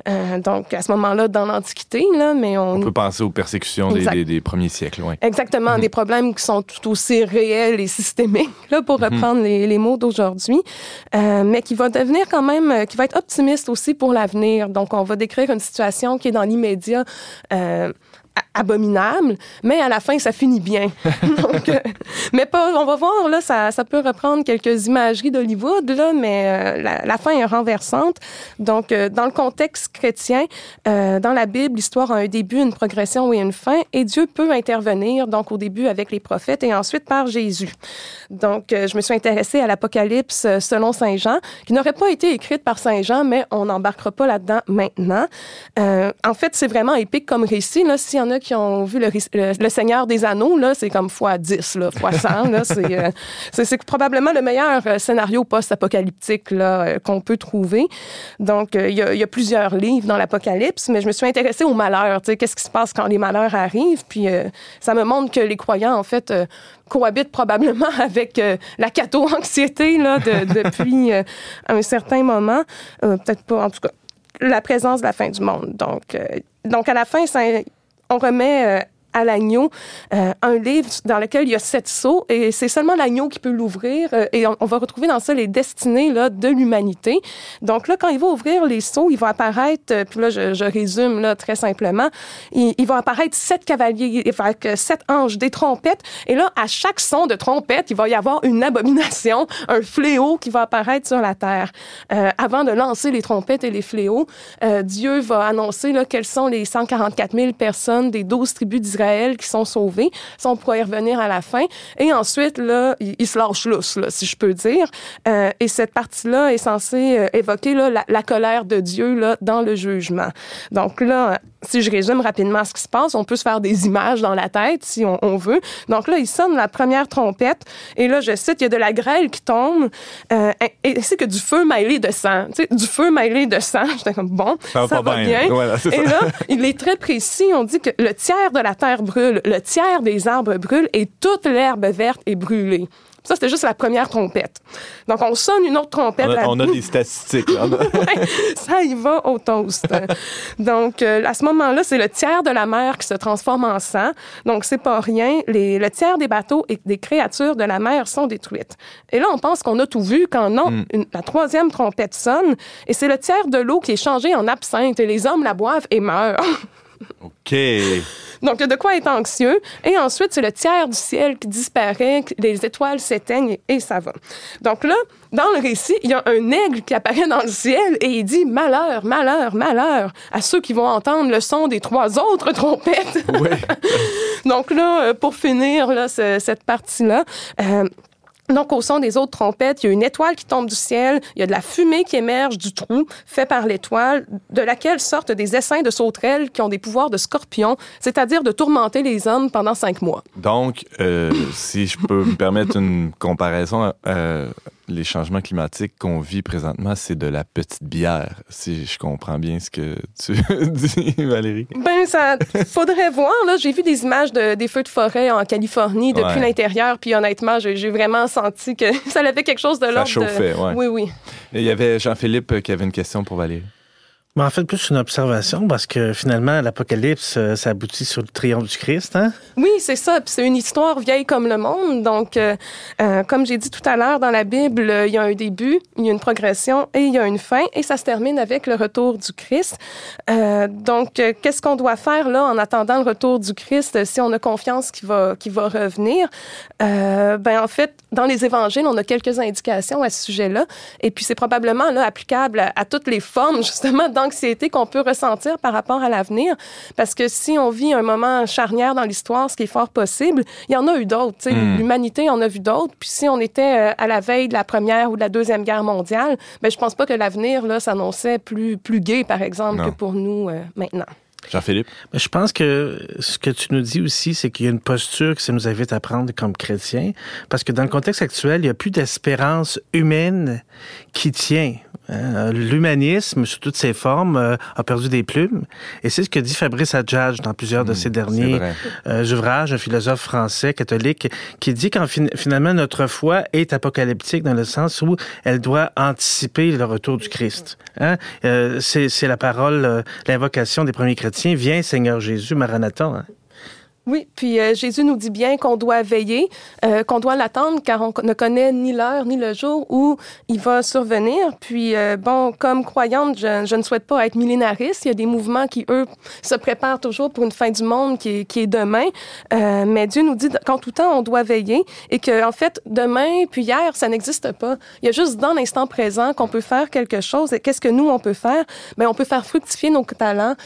[SPEAKER 3] Euh, donc, à ce moment-là, dans l'Antiquité, là, mais on...
[SPEAKER 1] On peut penser aux persécutions des,
[SPEAKER 3] Exact.
[SPEAKER 1] des- des premiers siècles, oui.
[SPEAKER 3] Exactement,
[SPEAKER 1] Mhm.
[SPEAKER 3] des problèmes qui sont tout aussi réels et systémiques, là, pour
[SPEAKER 1] Mhm.
[SPEAKER 3] reprendre les, les mots d'aujourd'hui, euh, mais qui va devenir quand même, euh, qui va être optimiste aussi pour l'avenir. Donc, on va décrire une situation qui est dans l'immédiat. euh, abominable, mais à la fin, ça finit bien. Donc, euh, mais pas, on va voir, là, ça, ça peut reprendre quelques imageries d'Hollywood, là, mais euh, la, la fin est renversante. Donc, euh, dans le contexte chrétien, dans la Bible, l'histoire a un début, une progression et une fin, et Dieu peut intervenir, donc au début avec les prophètes et ensuite par Jésus. Donc, je me suis intéressée à l'Apocalypse selon Saint Jean, qui n'aurait pas été écrite par Saint Jean, mais on n'embarquera pas là-dedans maintenant. En fait, c'est vraiment épique comme récit. Là. S'il y en a qui ont vu le, ris- le- le Seigneur des Anneaux, là, c'est comme fois 10, là, fois 100. là. C'est, euh, c'est, c'est probablement le meilleur euh, scénario post-apocalyptique là, euh, qu'on peut trouver. Donc, il y, a, il y a plusieurs livres dans l'Apocalypse, mais je me suis intéressée au malheur. tu sais, Qu'est-ce qui se passe quand les malheurs arrivent? Puis, ça me montre que les croyants, en fait, cohabitent probablement avec euh, la cato-anxiété là, de- depuis euh, un certain moment. Euh, Peut-être pas, en tout cas, la présence de la fin du monde. Donc, donc à la fin, ça, on remet euh, à l'agneau euh, un livre dans lequel il y a sept sceaux et c'est seulement l'agneau qui peut l'ouvrir euh, et on, va retrouver dans ça les destinées là, de l'humanité. Donc là, quand il va ouvrir les sceaux, il va apparaître, euh, puis là je, résume là, très simplement, il, va apparaître sept cavaliers avec sept anges, des trompettes et là, à chaque son de trompette, il va y avoir une abomination, un fléau qui va apparaître sur la terre. Avant de lancer les trompettes et les fléaux, Dieu va annoncer là, quelles sont les 144 000 personnes des 12 tribus d'Israël qui sont sauvées. Ça, on pourra y revenir à la fin. Et ensuite, là, il, il se lâche lousse, là, si je peux dire. Euh, et cette partie-là est censée euh, évoquer la, la colère de Dieu là, dans le jugement. Donc là, si je résume rapidement ce qui se passe, on peut se faire des images dans la tête si on, on veut. Donc là, il sonne la première trompette et là, je cite, il y a de la grêle qui tombe euh, et c'est que du feu mêlé de sang. Tu sais, du feu mêlé de sang. J'étais comme, bon, ça,
[SPEAKER 1] va pas
[SPEAKER 3] va
[SPEAKER 1] bien.
[SPEAKER 3] bien.
[SPEAKER 1] Voilà,
[SPEAKER 3] et
[SPEAKER 1] ça.
[SPEAKER 3] là, il est très précis. On dit que le tiers de la terre brûle, le tiers des arbres brûle et toute l'herbe verte est brûlée. Ça, c'était juste la première trompette. Donc, on sonne une autre trompette.
[SPEAKER 1] On a,
[SPEAKER 3] la-
[SPEAKER 1] on a des statistiques. là.
[SPEAKER 3] Ouais, ça y va au toast. Donc, euh, à ce moment-là, c'est le tiers de la mer qui se transforme en sang. Donc, c'est pas rien. Les, le tiers des bateaux et des créatures de la mer sont détruites. Et là, on pense qu'on a tout vu quand non, une- la troisième trompette sonne et c'est le tiers de l'eau qui est changé en absinthe et les hommes la boivent et meurent.
[SPEAKER 1] OK.
[SPEAKER 3] Donc, il y a de quoi être anxieux? Et ensuite, c'est le tiers du ciel qui disparaît, les étoiles s'éteignent et, ça va. Donc là, dans le récit, il y a un aigle qui apparaît dans le ciel et il dit malheur, malheur, malheur à ceux qui vont entendre le son des trois autres trompettes.
[SPEAKER 1] Oui.
[SPEAKER 3] Donc là, euh, pour finir là, ce- cette partie-là, euh, donc, au son des autres trompettes, il y a une étoile qui tombe du ciel, il y a de la fumée qui émerge du trou fait par l'étoile, de laquelle sortent des essaims de sauterelles qui ont des pouvoirs de scorpion, c'est-à-dire de tourmenter les hommes pendant cinq mois.
[SPEAKER 1] Donc, euh, si je peux me permettre une comparaison, euh, les changements climatiques qu'on vit présentement, c'est de la petite bière, si je comprends bien ce que tu dis, Valérie.
[SPEAKER 3] Ben, ça faudrait voir. Là, j'ai vu des images de, des feux de forêt en Californie depuis
[SPEAKER 1] Ouais.
[SPEAKER 3] l'intérieur, puis honnêtement, j'ai vraiment senti que ça avait quelque chose de
[SPEAKER 1] Ça
[SPEAKER 3] l'ordre. de-
[SPEAKER 1] chauffait, ouais.
[SPEAKER 3] Oui, oui.
[SPEAKER 1] Et il y avait Jean-Philippe qui avait une question pour Valérie.
[SPEAKER 5] Mais en fait, plus une observation, parce que finalement, l'Apocalypse, euh, ça aboutit sur le triomphe du Christ. Hein?
[SPEAKER 3] Oui, c'est ça. C'est une histoire vieille comme le monde. Donc, euh, euh, comme j'ai dit tout à l'heure, dans la Bible, il y a un début, il y a une progression et il y a une fin. Et ça se termine avec le retour du Christ. Donc, qu'est-ce qu'on doit faire là en attendant le retour du Christ si on a confiance qu'il va, revenir? Ben, en fait, dans les évangiles, on a quelques indications à ce sujet-là. Et puis, c'est probablement là, applicable à, à toutes les formes, justement, d'anxiété qu'on peut ressentir par rapport à l'avenir. Parce que si on vit un moment charnière dans l'histoire, ce qui est fort possible, il y en a eu d'autres. tu sais.
[SPEAKER 1] Mm.
[SPEAKER 3] L'humanité en a vu d'autres. Puis si on était euh, à la veille de la Première ou de la Deuxième Guerre mondiale, ben, je pense pas que l'avenir là, s'annonçait plus, plus gai, par exemple,
[SPEAKER 1] Non.
[SPEAKER 3] que pour nous euh, maintenant.
[SPEAKER 1] Jean-Philippe?
[SPEAKER 5] Mais je pense que ce que tu nous dis aussi, c'est qu'il y a une posture que ça nous invite à prendre comme chrétiens, parce que dans le contexte actuel, il n'y a plus d'espérance humaine qui tient. Hein, l'humanisme, sous toutes ses formes, euh, a perdu des plumes. Et c'est ce que dit Fabrice Adjadj dans plusieurs de
[SPEAKER 1] Mmh,
[SPEAKER 5] ses derniers euh, ouvrages, un philosophe français catholique, qui dit qu'en fin- finalement notre foi est apocalyptique dans le sens où elle doit anticiper le retour du Christ. Hein? Euh, c'est la parole, euh, l'invocation des premiers chrétiens. Viens, Seigneur Jésus, Maranatha. hein.
[SPEAKER 3] Oui, puis euh, Jésus nous dit bien qu'on doit veiller, euh, qu'on doit l'attendre, car on ne connaît ni l'heure ni le jour où il va survenir. Puis, euh, bon, comme croyante, je, ne souhaite pas être millénariste. Il y a des mouvements qui, eux, se préparent toujours pour une fin du monde qui est, demain. Mais Dieu nous dit qu'en tout temps, on doit veiller et que, en fait, demain puis hier, ça n'existe pas. Il y a juste dans l'instant présent qu'on peut faire quelque chose. Et qu'est-ce que nous, on peut faire? Bien, on peut faire fructifier nos talents,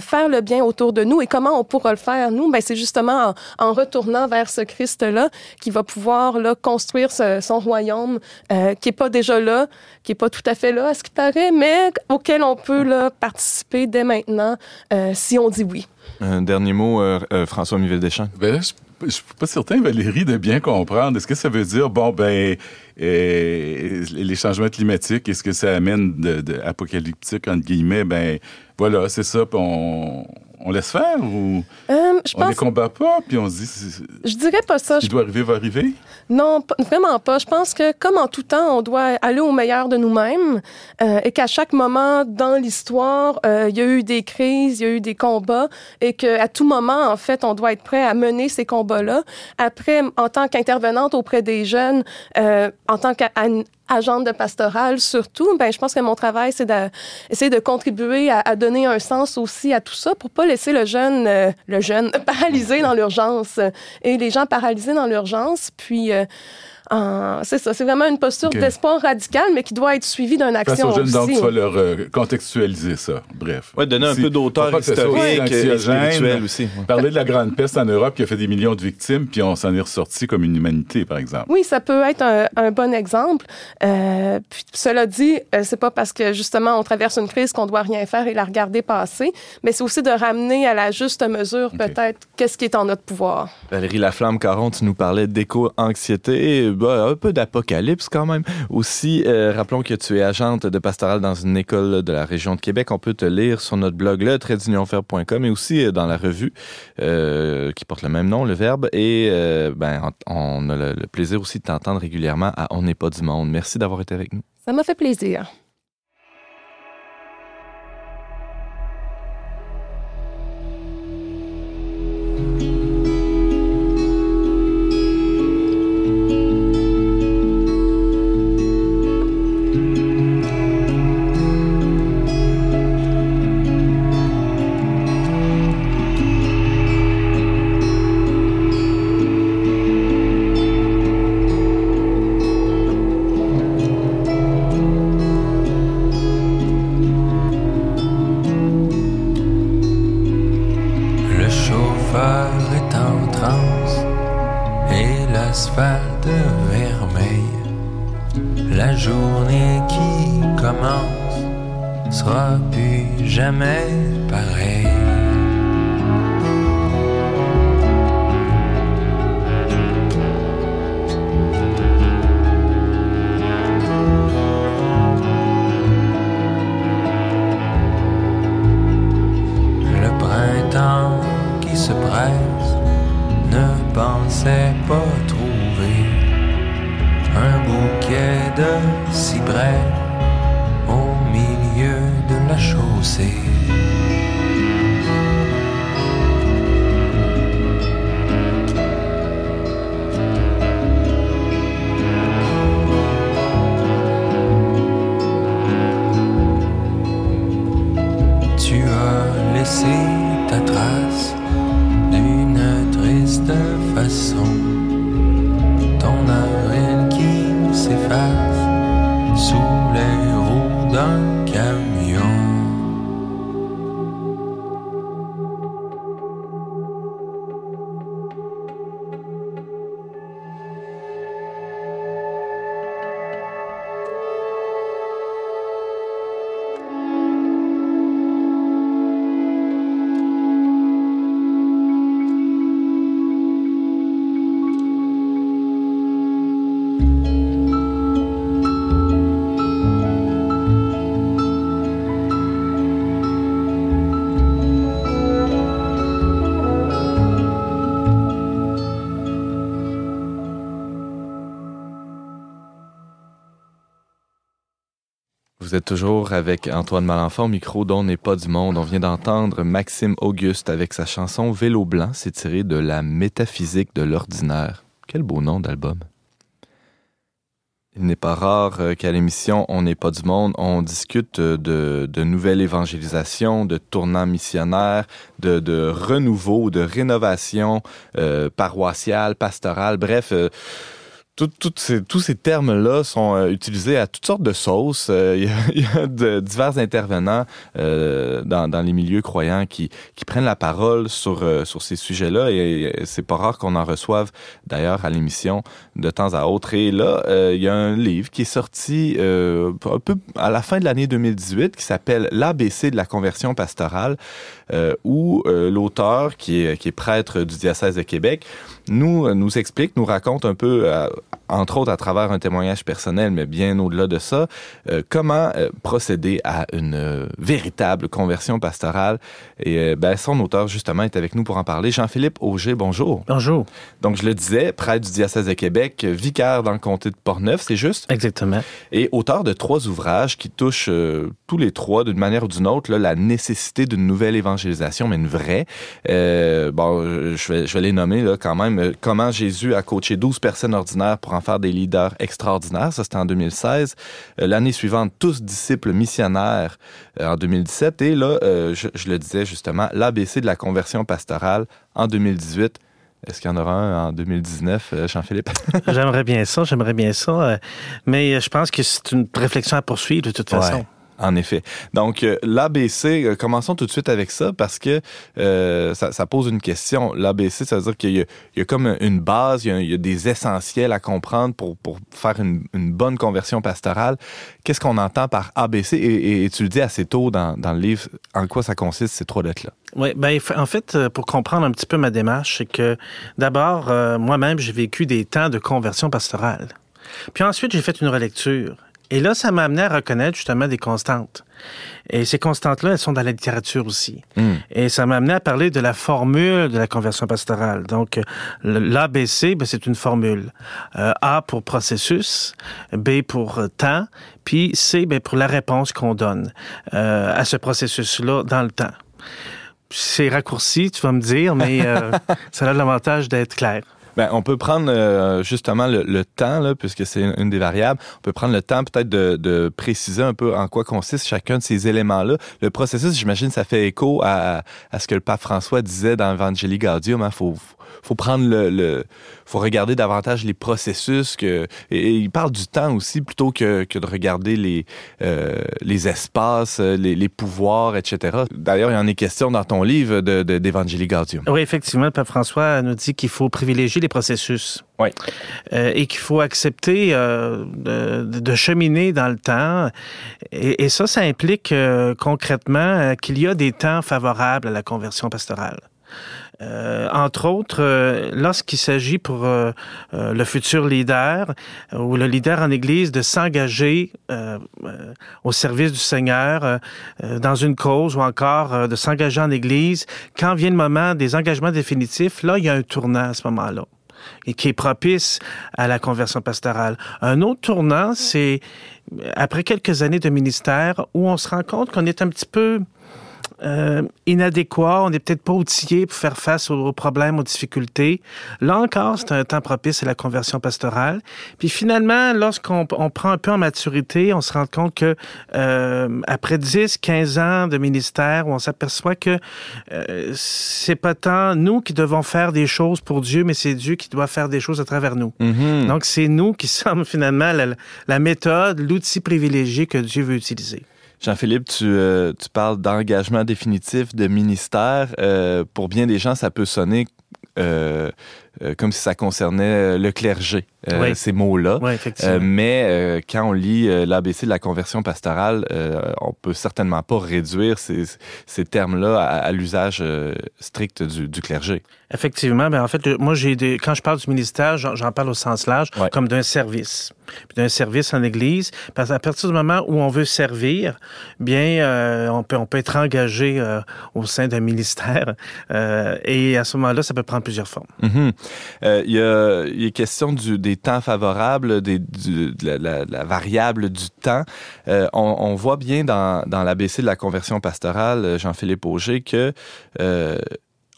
[SPEAKER 3] faire le bien autour de nous. Et comment on pourra le faire, nous? Bien, c'est justement en, en retournant vers ce Christ-là qui va pouvoir là, construire ce- son royaume euh, qui est pas déjà là, qui est pas tout à fait là, à ce qui paraît, mais auquel on peut là, participer dès maintenant euh, si on dit oui.
[SPEAKER 1] Un dernier mot, euh, euh, François Miville-Deschamps.
[SPEAKER 4] Ben là, je je suis pas certain, Valérie, de bien comprendre. Est-ce que ça veut dire, bon, ben, euh, les changements climatiques, est-ce que ça amène de, de apocalyptique, entre guillemets? Ben, voilà, c'est ça, on, on laisse faire ou
[SPEAKER 3] Euh, je
[SPEAKER 4] on les
[SPEAKER 3] pense,
[SPEAKER 4] combat pas, puis on se dit,
[SPEAKER 3] je dirais pas ça.
[SPEAKER 4] ce
[SPEAKER 3] Je
[SPEAKER 4] qui doit arriver va arriver?
[SPEAKER 3] Non, vraiment pas. Je pense que, comme en tout temps, on doit aller au meilleur de nous-mêmes euh, et qu'à chaque moment dans l'histoire, euh, il y a eu des crises, il y a eu des combats et qu'à tout moment, en fait, on doit être prêt à mener ces combats-là. Après, en tant qu'intervenante auprès des jeunes, en tant qu'agente de pastorale surtout, ben, je pense que mon travail, c'est d'essayer de contribuer à, à donner un sens aussi à tout ça pour pas laisser le jeune, euh, le jeune paralysé dans l'urgence et les gens paralysés dans l'urgence. Puis, euh, c'est ça, c'est vraiment une posture d'espoir radical, mais qui doit être suivie d'une
[SPEAKER 4] Face
[SPEAKER 3] action
[SPEAKER 4] aux jeunes, donc,
[SPEAKER 3] aussi.
[SPEAKER 4] tu vas leur euh, contextualiser ça. Bref.
[SPEAKER 1] Ouais, donner un
[SPEAKER 4] Si-
[SPEAKER 1] peu d'auteur historique et
[SPEAKER 4] anxiogène.
[SPEAKER 1] spirituel aussi. ouais.
[SPEAKER 4] Parler de la grande peste en Europe qui a fait des millions de victimes, puis on s'en est ressorti comme une humanité, par exemple.
[SPEAKER 3] Oui, ça peut être un, un bon exemple. Euh, puis, cela dit, euh, c'est pas parce que justement on traverse une crise qu'on doit rien faire et la regarder passer, mais c'est aussi de ramener à la juste mesure peut-être qu'est-ce qui est en notre pouvoir.
[SPEAKER 1] Valérie Laflamme-Caron, tu nous parlais d'éco-anxiété, un peu d'apocalypse quand même. Aussi, euh, rappelons que tu es agente de pastorale dans une école de la région de Québec. On peut te lire sur notre blog le traitdunionfer.com et aussi euh, dans la revue euh, qui porte le même nom, Le Verbe. Et ben, on on a le, le plaisir aussi de t'entendre régulièrement à On n'est pas du monde. Merci d'avoir été avec nous.
[SPEAKER 3] Ça m'a fait plaisir.
[SPEAKER 6] Laissé ta trace d'une triste façon.
[SPEAKER 1] Êtes toujours avec Antoine Malenfant micro dont n'est pas du monde. On vient d'entendre Maxime Auguste avec sa chanson Vélo blanc. C'est tiré de la métaphysique de l'ordinaire. Quel beau nom d'album. Il n'est pas rare euh, qu'à l'émission On n'est pas du monde, on discute euh, de, de nouvelle évangélisation, de tournant missionnaire, de, renouveau, de rénovation euh, paroissiale, pastorale, bref. Euh, tous ces termes-là sont euh, utilisés à toutes sortes de sauces. Euh, Il y a, divers intervenants euh, dans, les milieux croyants qui, prennent la parole sur, sur ces sujets-là et, c'est pas rare qu'on en reçoive d'ailleurs à l'émission de temps à autre. Et là, il y a un livre qui est sorti un peu à la fin de l'année 2018 qui s'appelle L'ABC de la conversion pastorale où euh, l'auteur, qui est, qui est prêtre du diocèse de Québec, nous, euh, nous explique, nous raconte un peu, euh, entre autres à travers un témoignage personnel, mais bien au-delà de ça, euh, comment euh, procéder à une euh, véritable conversion pastorale. Et euh, ben, son auteur, justement, est avec nous pour en parler. Jean-Philippe Auger, bonjour.
[SPEAKER 5] Bonjour.
[SPEAKER 1] Donc, je le disais, prêtre du diocèse de Québec, vicaire dans le comté de Portneuf, c'est juste?
[SPEAKER 5] Exactement.
[SPEAKER 1] et auteur de trois ouvrages qui touchent euh, tous les trois, d'une manière ou d'une autre, là, la nécessité d'une nouvelle évangélisation, mais une vraie. Euh, bon, je vais, je vais les nommer là, quand même. Comment Jésus a coaché 12 personnes ordinaires pour en faire des leaders extraordinaires, ça c'était en 2016. Euh, L'année suivante, tous disciples missionnaires euh, en 2017. Et là, je, je le disais justement, l'ABC de la conversion pastorale en 2018. Est-ce qu'il y en aura un en 2019, euh, Jean-Philippe?
[SPEAKER 5] J'aimerais bien ça, j'aimerais bien ça. Mais je pense que c'est une réflexion à poursuivre de toute façon.
[SPEAKER 1] Ouais. En effet. Donc, euh, l'ABC, euh, commençons tout de suite avec ça parce que euh, ça, pose une question. L'ABC, ça veut dire qu'il y, a- comme une base, il y a, des essentiels à comprendre pour, pour faire une, bonne conversion pastorale. Qu'est-ce qu'on entend par ABC? Et, et- tu le dis assez tôt dans, le livre, en quoi ça consiste, ces trois lettres-là?
[SPEAKER 5] Oui, ben, en fait, pour comprendre un petit peu ma démarche, c'est que d'abord, moi-même, j'ai vécu des temps de conversion pastorale. Puis ensuite, j'ai fait une relecture. Et là, ça m'a amené à reconnaître justement des constantes. Et ces constantes-là, elles sont dans la littérature aussi.
[SPEAKER 1] Hmm.
[SPEAKER 5] Et ça m'a amené à parler de la formule de la conversion pastorale. Donc, l'ABC, ben, c'est une formule. Euh, A pour processus, B pour temps, puis C ben, pour la réponse qu'on donne euh, à ce processus-là dans le temps. C'est raccourci, tu vas me dire, mais euh, ça a l'avantage d'être clair.
[SPEAKER 1] Ben, on peut prendre euh, justement le, le temps, là, puisque c'est une, des variables. On peut prendre le temps peut-être de, de préciser un peu en quoi consiste chacun de ces éléments-là. Le processus, j'imagine, ça fait écho à, à ce que le pape François disait dans Evangelii Gaudium. Il faut, faut prendre le, le, faut regarder davantage les processus que et, il parle du temps aussi plutôt que, que de regarder les euh, les espaces, les, les pouvoirs, etc. D'ailleurs, il y en est question dans ton livre de, de, d'Evangelii Gaudium.
[SPEAKER 5] Oui, effectivement, le pape François nous dit qu'il faut privilégier les processus.
[SPEAKER 1] Oui.
[SPEAKER 5] Euh, et qu'il faut accepter euh, de, de cheminer dans le temps. Et, et ça, ça implique euh, concrètement qu'il y a des temps favorables à la conversion pastorale. Euh, entre autres, euh, lorsqu'il s'agit pour euh, le futur leader ou le leader en Église de s'engager au service du Seigneur dans une cause ou encore de s'engager en Église, quand vient le moment des engagements définitifs, là, il y a un tournant à ce moment-là et qui est propice à la conversion pastorale. Un autre tournant, c'est après quelques années de ministère où on se rend compte qu'on est un petit peu euh, inadéquat, on n'est peut-être pas outillé pour faire face aux, aux problèmes, aux difficultés. Là encore, c'est un temps propice à la conversion pastorale. Puis finalement, lorsqu'on on prend un peu en maturité, on se rend compte que euh, après 10, 15 ans de ministère, on s'aperçoit que euh, c'est pas tant nous qui devons faire des choses pour Dieu, mais c'est Dieu qui doit faire des choses à travers nous.
[SPEAKER 1] Mhm.
[SPEAKER 5] Donc c'est nous qui sommes finalement la, la méthode, l'outil privilégié que Dieu veut utiliser.
[SPEAKER 1] Jean-Philippe, tu, euh, tu parles d'engagement définitif, de ministère. Euh, pour bien des gens, ça peut sonner euh, euh, comme si ça concernait le clergé, euh,
[SPEAKER 5] Oui.
[SPEAKER 1] ces mots-là.
[SPEAKER 5] Oui.
[SPEAKER 1] Euh, mais euh, quand on lit euh, l'ABC de la conversion pastorale, euh, on peut certainement pas réduire ces, ces termes-là à, à l'usage euh, strict du, du clergé.
[SPEAKER 5] Effectivement, ben en fait, moi j'ai des quand je parle du ministère, j'en parle au sens large, comme d'un service, d'un service en Église, parce qu'à partir du moment où on veut servir, bien euh, on peut on peut être engagé euh, au sein d'un ministère, euh, et à ce moment-là, ça peut prendre plusieurs formes.
[SPEAKER 1] Mhm. Euh, il, y a, est question des temps favorables, de la, variable du temps. Euh, on, voit bien dans, dans l'ABC de la conversion pastorale, Jean-Philippe Auger, que euh,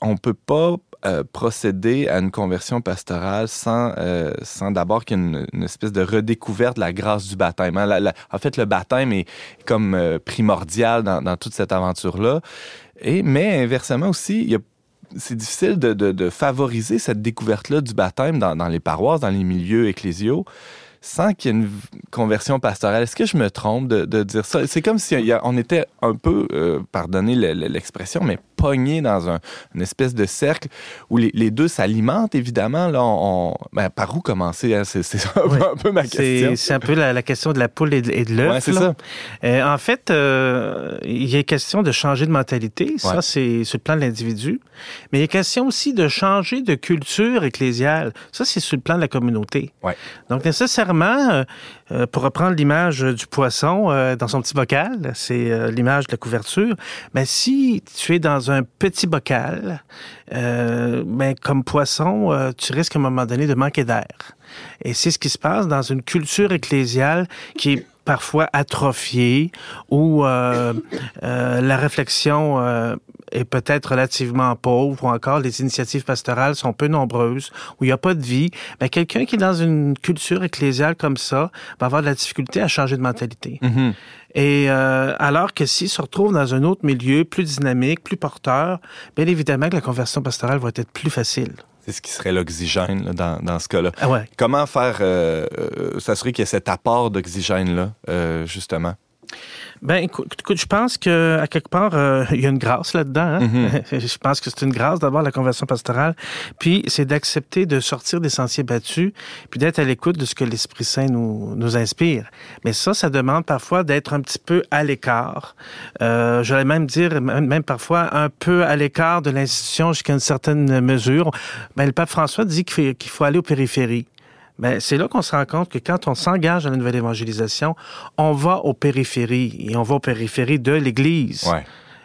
[SPEAKER 1] on peut pas euh, procéder à une conversion pastorale sans, euh, sans d'abord qu'il y ait une, espèce de redécouverte de la grâce du baptême. Hein. En fait, le baptême est comme euh, primordial dans, dans, toute cette aventure-là. Et, mais inversement aussi, il y a c'est difficile de, favoriser cette découverte-là du baptême dans, les paroisses, dans les milieux ecclésiaux, sans qu'il y ait une conversion pastorale. Est-ce que je me trompe de, de dire ça? C'est comme si on était un peu, euh, pardonnez l'expression, mais pogné dans un, une espèce de cercle où les, les deux s'alimentent, évidemment. Là, on, ben, par où commencer? Hein? C'est un, peu ma question.
[SPEAKER 5] C'est un peu la, la, question de la poule et de, de l'œuf.
[SPEAKER 1] Ouais, c'est ça.
[SPEAKER 5] Euh, en fait, euh, il y a question de changer de mentalité. Ça, ouais. c'est sur le plan de l'individu. Mais il y a question aussi de changer de culture ecclésiale. Ça, c'est sur le plan de la communauté. Donc, nécessairement, euh, pour reprendre l'image du poisson dans son petit bocal, c'est l'image de la couverture, mais si tu es dans un petit bocal, ben, comme poisson, tu risques à un moment donné de manquer d'air. Et c'est ce qui se passe dans une culture ecclésiale qui est parfois atrophiée, où euh, euh, la réflexion euh, est peut-être relativement pauvre, ou encore les initiatives pastorales sont peu nombreuses, où il n'y a pas de vie, ben, quelqu'un qui est dans une culture ecclésiale comme ça va avoir de la difficulté à changer de mentalité.
[SPEAKER 1] Mm -hmm.
[SPEAKER 5] Et euh, alors que s'il se retrouve dans un autre milieu plus dynamique, plus porteur, bien évidemment que la conversion pastorale va être plus facile.
[SPEAKER 1] C'est ce qui serait l'oxygène dans, dans ce cas-là.
[SPEAKER 5] Ah ouais.
[SPEAKER 1] Comment faire euh, euh, s'assurer qu'il y ait cet apport d'oxygène-là, euh, justement?
[SPEAKER 5] Ben, écoute, écoute, je pense que à quelque part, euh, il y a une grâce là-dedans. Hein?
[SPEAKER 1] Mm
[SPEAKER 5] -hmm. je pense que c'est une grâce d'avoir la conversion pastorale. Puis, c'est d'accepter de sortir des sentiers battus, puis d'être à l'écoute de ce que l'Esprit Saint nous, nous inspire. Mais ça, ça demande parfois d'être un petit peu à l'écart. Euh, J'allais même dire, même parfois, un peu à l'écart de l'institution jusqu'à une certaine mesure. Ben, le pape François dit qu'il faut, qu faut aller aux périphéries. Ben, c'est là qu'on se rend compte que quand on s'engage dans la nouvelle évangélisation, on va aux périphéries et on va aux périphéries de l'Église.
[SPEAKER 1] Ouais.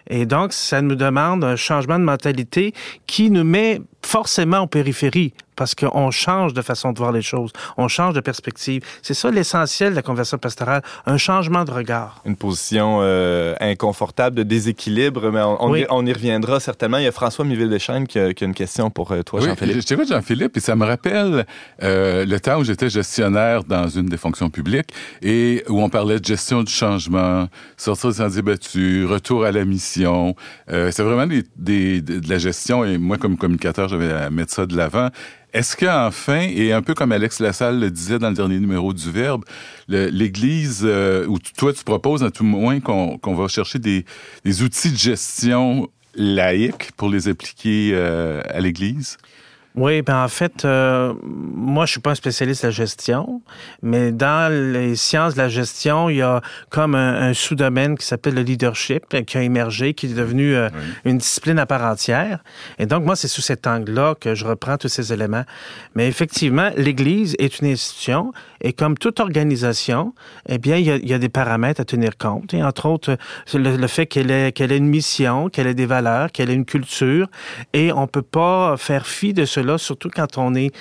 [SPEAKER 5] Et donc, ça nous demande un changement de mentalité qui nous met forcément aux périphéries parce qu'on change de façon de voir les choses, on change de perspective. C'est ça l'essentiel de la conversion pastorale, un changement de regard.
[SPEAKER 1] Une position euh, inconfortable de déséquilibre, mais on, on, oui. y, on, y, reviendra certainement. Il y a François Miville-Deschênes qui, qui, a une question pour euh, toi,
[SPEAKER 4] oui,
[SPEAKER 1] Jean-Philippe.
[SPEAKER 4] Je t'écoute, Jean-Philippe, et ça me rappelle euh, le temps où j'étais gestionnaire dans une des fonctions publiques et où on parlait de gestion du changement, sortir des sentiers battus, retour à la mission. Euh, c'est vraiment des, des, de la gestion et moi, comme communicateur, j'avais à mettre ça de l'avant. Est-ce qu'enfin, et un peu comme Alex Lassalle le disait dans le dernier numéro du Verbe, l'Église, euh, ou toi tu proposes à tout moins qu'on qu va chercher des, outils de gestion laïques pour les appliquer euh, à l'Église?
[SPEAKER 5] Oui, ben en fait, euh, moi, je suis pas un spécialiste de la gestion, mais dans les sciences de la gestion, il y a comme un, un sous-domaine qui s'appelle le leadership, qui a émergé, qui est devenu euh, oui. une discipline à part entière. Et donc, moi, c'est sous cet angle-là que je reprends tous ces éléments. Mais effectivement, l'Église est une institution, et comme toute organisation, eh bien, il y a, il y a des paramètres à tenir compte. Et entre autres, le, le fait qu'elle ait, qu'elle ait une mission, qu'elle ait des valeurs, qu'elle ait une culture, et on peut pas faire fi de cela là, surtout quand on est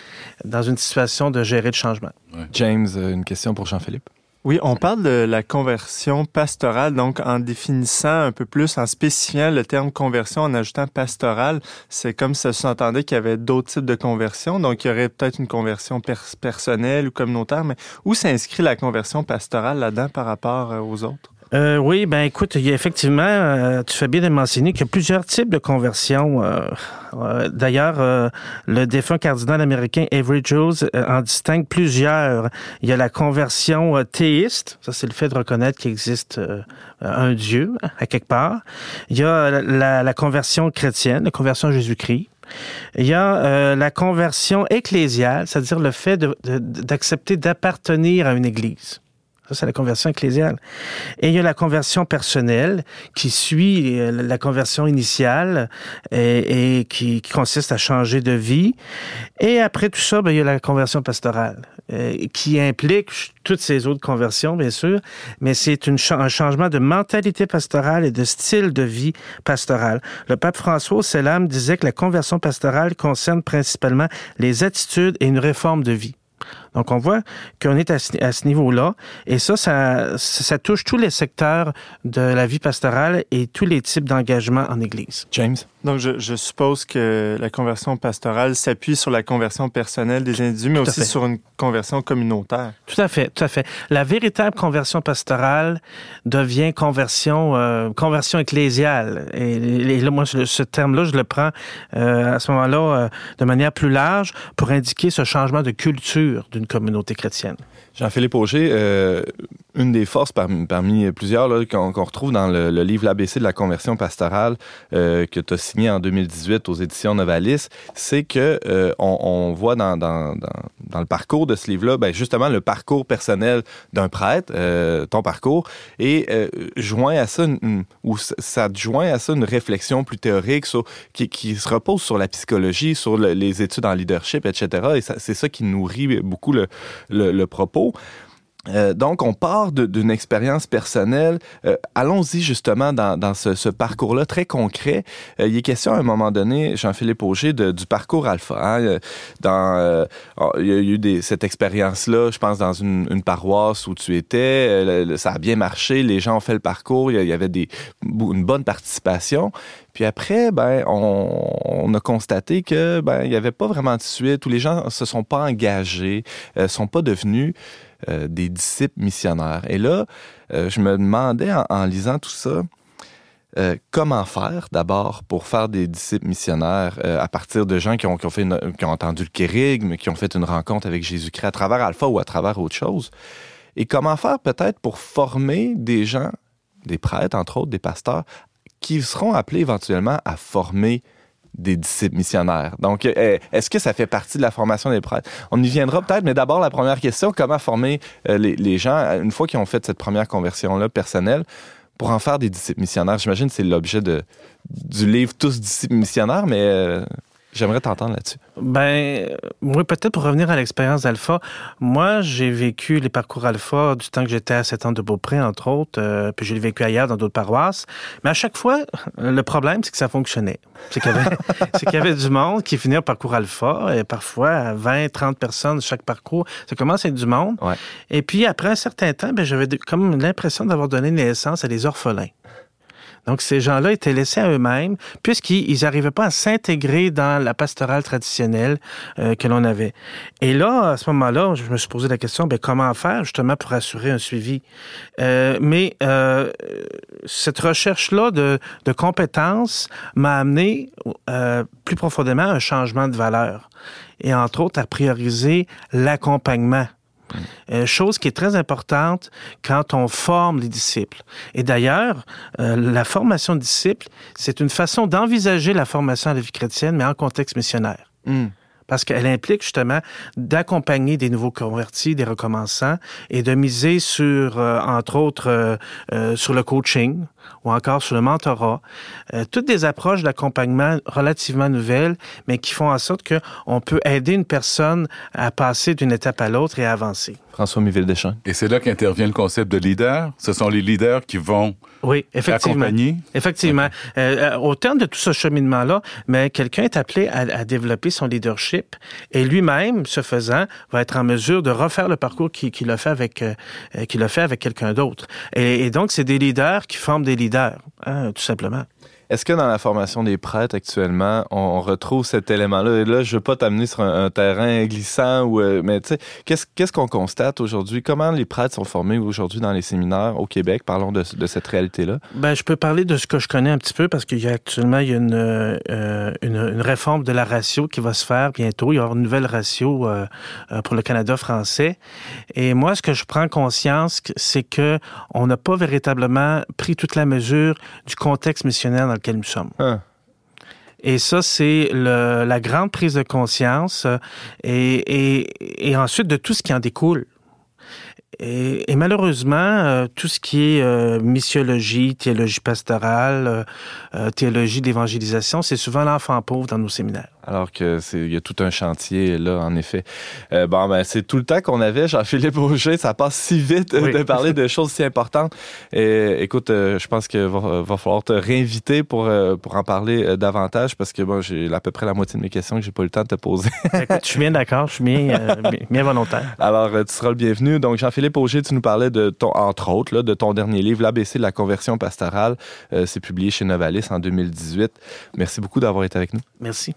[SPEAKER 5] dans une situation de gérer le changement.
[SPEAKER 1] Ouais. James, une question pour Jean-Philippe.
[SPEAKER 2] Oui, on parle de la conversion pastorale, donc en définissant un peu plus, en spécifiant le terme conversion, en ajoutant pastorale, c'est comme si ça s'entendait qu'il y avait d'autres types de conversion, donc il y aurait peut-être une conversion pers personnelle ou communautaire, mais où s'inscrit la conversion pastorale là-dedans par rapport aux autres?
[SPEAKER 5] Euh, oui, ben écoute, effectivement, euh, tu fais bien de mentionner qu'il y a plusieurs types de conversions. Euh, D'ailleurs, le défunt cardinal américain Avery Jones en distingue plusieurs. Il y a la conversion théiste, ça c'est le fait de reconnaître qu'il existe un Dieu à quelque part. Il y a la, conversion chrétienne, la conversion à Jésus-Christ. Il y a euh, la conversion ecclésiale, c'est-à-dire le fait d'accepter d'appartenir à une église. Ça, c'est la conversion ecclésiale. Et il y a la conversion personnelle qui suit euh, la conversion initiale et, qui, consiste à changer de vie. Et après tout ça, ben, il y a la conversion pastorale euh, qui implique toutes ces autres conversions, bien sûr, mais c'est un changement de mentalité pastorale et de style de vie pastorale. Le pape François Selam disait que la conversion pastorale concerne principalement les attitudes et une réforme de vie. Donc, on voit qu'on est à ce, à ce niveau-là. Et ça, ça, ça, touche tous les secteurs de la vie pastorale et tous les types d'engagement en Église.
[SPEAKER 1] James?
[SPEAKER 2] Donc, je, je, suppose que la conversion pastorale s'appuie sur la conversion personnelle des individus, mais aussi
[SPEAKER 5] fait.
[SPEAKER 2] sur une conversion communautaire.
[SPEAKER 5] Tout à fait, tout à fait. La véritable conversion pastorale devient conversion, euh, conversion ecclésiale. Et, et là, moi, je- ce terme-là, je le prends euh, à ce moment-là euh, de manière plus large pour indiquer ce changement de culture d'une communauté chrétienne.
[SPEAKER 1] Jean-Philippe Auger, euh, une des forces parmi, plusieurs qu'on retrouve dans le, livre L'ABC de la conversion pastorale euh, que tu as signé en 2018 aux éditions Novalis, c'est que euh, on, voit dans, le parcours de ce livre-là, ben, justement le parcours personnel d'un prêtre, ton parcours, et joint à ça, une- ou ça- joint à ça une réflexion plus théorique qui, se repose sur la psychologie, sur le- les études en leadership, etc. Et c'est ça qui nourrit beaucoup le, propos. Euh, donc, on part d'une expérience personnelle. Euh, Allons-y justement dans, ce, parcours-là très concret. Euh, il est question à un moment donné, Jean-Philippe Auger, du parcours alpha. hein. Oh, il y a eu cette expérience-là, je pense, dans une, paroisse où tu étais. Ça a bien marché. Les gens ont fait le parcours. Il y avait une bonne participation. Puis après, ben, on, a constaté que ben, il n'y avait pas vraiment de suite, où les gens se sont pas engagés, euh, sont pas devenus euh, des disciples missionnaires. Et là, euh, je me demandais en, lisant tout ça, euh, comment faire d'abord pour faire des disciples missionnaires à partir de gens qui ont, qui ont qui ont entendu le kérigme, qui ont fait une rencontre avec Jésus-Christ à travers Alpha ou à travers autre chose? Et comment faire peut-être pour former des gens, des prêtres entre autres, des pasteurs, qui seront appelés éventuellement à former des disciples missionnaires. Donc, euh, est-ce que ça fait partie de la formation des prêtres? On y viendra peut-être, mais d'abord, la première question, comment former euh, les, gens, euh, une fois qu'ils ont fait cette première conversion-là personnelle, pour en faire des disciples missionnaires? J'imagine que c'est l'objet du livre Tous disciples missionnaires, mais euh, j'aimerais t'entendre là-dessus.
[SPEAKER 5] Ben, oui, peut-être pour revenir à l'expérience d'Alpha. Moi, j'ai vécu les parcours Alpha du temps que j'étais à 7 ans de Beaupré, entre autres, euh, puis j'ai vécu ailleurs dans d'autres paroisses. Mais à chaque fois, le problème, c'est que ça fonctionnait. C'est qu'il y avait, y du monde qui finit au parcours Alpha, et parfois 20, 30 personnes chaque parcours. Ça commence à être du monde.
[SPEAKER 1] Ouais.
[SPEAKER 5] Et puis, après un certain temps, ben, j'avais comme l'impression d'avoir donné naissance à des orphelins. Donc, ces gens-là étaient laissés à eux-mêmes, puisqu'ils n'arrivaient pas à s'intégrer dans la pastorale traditionnelle euh, que l'on avait. Et là, à ce moment-là, je me suis posé la question, ben, comment faire justement pour assurer un suivi? Euh, mais euh, cette recherche-là de, de compétences m'a amené euh, plus profondément à un changement de valeur. Et entre autres, à prioriser l'accompagnement. Euh, chose qui est très importante quand on forme les disciples. Et d'ailleurs, euh, la formation de disciples, c'est une façon d'envisager la formation à la vie chrétienne, mais en contexte missionnaire.
[SPEAKER 1] Hmm.
[SPEAKER 5] Parce qu'elle implique justement d'accompagner des nouveaux convertis, des recommençants, et de miser sur, euh, entre autres, sur le coaching ou encore sur le mentorat. Euh, toutes des approches d'accompagnement relativement nouvelles, mais qui font en sorte qu'on peut aider une personne à passer d'une étape à l'autre et à avancer.
[SPEAKER 1] François Miville-Deschamps.
[SPEAKER 4] Et c'est là qu'intervient le concept de leader. Ce sont les leaders qui vont
[SPEAKER 5] Oui, effectivement.
[SPEAKER 4] accompagner.
[SPEAKER 5] Effectivement. Euh, euh, au terme de tout ce cheminement-là, mais quelqu'un est appelé à, à développer son leadership et lui-même, ce faisant, va être en mesure de refaire le parcours qu'il qu'il a fait avec euh, a fait avec quelqu'un d'autre. Et, et donc, c'est des leaders qui forment des hein, tout simplement.
[SPEAKER 1] Est-ce que dans la formation des prêtres actuellement, on, retrouve cet élément-là? Et là, je veux pas t'amener sur un, terrain glissant, ou, euh, mais tu sais, qu'est-ce qu'on constate aujourd'hui? Comment les prêtres sont formés aujourd'hui dans les séminaires au Québec? Parlons de, cette réalité-là.
[SPEAKER 5] Ben, je peux parler de ce que je connais un petit peu parce qu'il y a actuellement il y a une, euh, une, réforme de la ratio qui va se faire bientôt. Il y aura une nouvelle ratio euh, pour le Canada français. Et moi, ce que je prends conscience, c'est que on n'a pas véritablement pris toute la mesure du contexte missionnaire dans lequel nous sommes.
[SPEAKER 1] Hein.
[SPEAKER 5] Et ça, c'est la grande prise de conscience euh, et, et, et ensuite de tout ce qui en découle. Et, et malheureusement, euh, tout ce qui est euh, missiologie, théologie pastorale, euh, euh, théologie d'évangélisation, c'est souvent l'enfant pauvre dans nos séminaires.
[SPEAKER 1] Alors que c'est il y a tout un chantier là en effet. Bon ben c'est tout le temps qu'on avait Jean-Philippe Auger, ça passe si vite
[SPEAKER 5] Oui.
[SPEAKER 1] de parler de choses si importantes. Et, écoute, je pense que va, va falloir te réinviter pour pour en parler davantage parce que bon, j'ai à peu près la moitié de mes questions que j'ai pas eu le temps de te poser.
[SPEAKER 5] Écoute, je suis bien d'accord, je suis bien, bien- bien volontaire.
[SPEAKER 1] Alors, tu seras le bienvenu. Donc, Jean-Philippe Auger, tu nous parlais de ton, entre autres, là, de ton dernier livre, l'ABC de la conversion pastorale. Euh, c'est publié chez Novalis en 2018. Merci beaucoup d'avoir été avec nous.
[SPEAKER 5] Merci.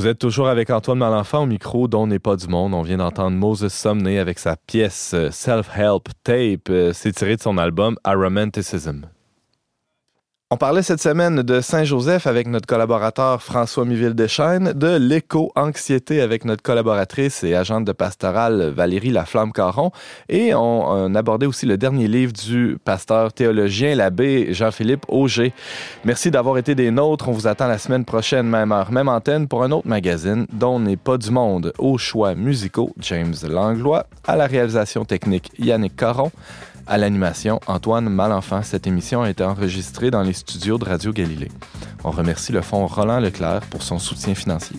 [SPEAKER 1] Vous êtes toujours avec Antoine Malenfant au micro dont n'est pas du monde. On vient d'entendre Moses Sumney avec sa pièce euh, Self-Help Tape. Euh, C'est tiré de son album A Romanticism. On parlait cette semaine de Saint-Joseph avec notre collaborateur François Miville-Deschaines, de l'éco-anxiété avec notre collaboratrice et agente de pastorale Valérie Laflamme-Caron, et on, abordait aussi le dernier livre du pasteur théologien, l'abbé Jean-Philippe Auger. Merci d'avoir été des nôtres. On vous attend la semaine prochaine, même heure, même antenne, pour un autre magazine dont n'est pas du monde. Aux choix musicaux, James Langlois, à la réalisation technique, Yannick Caron, à l'animation, Antoine Malenfant. Cette émission a été enregistrée dans les studios de Radio Galilée. On remercie le Fonds Roland Leclerc pour son soutien financier.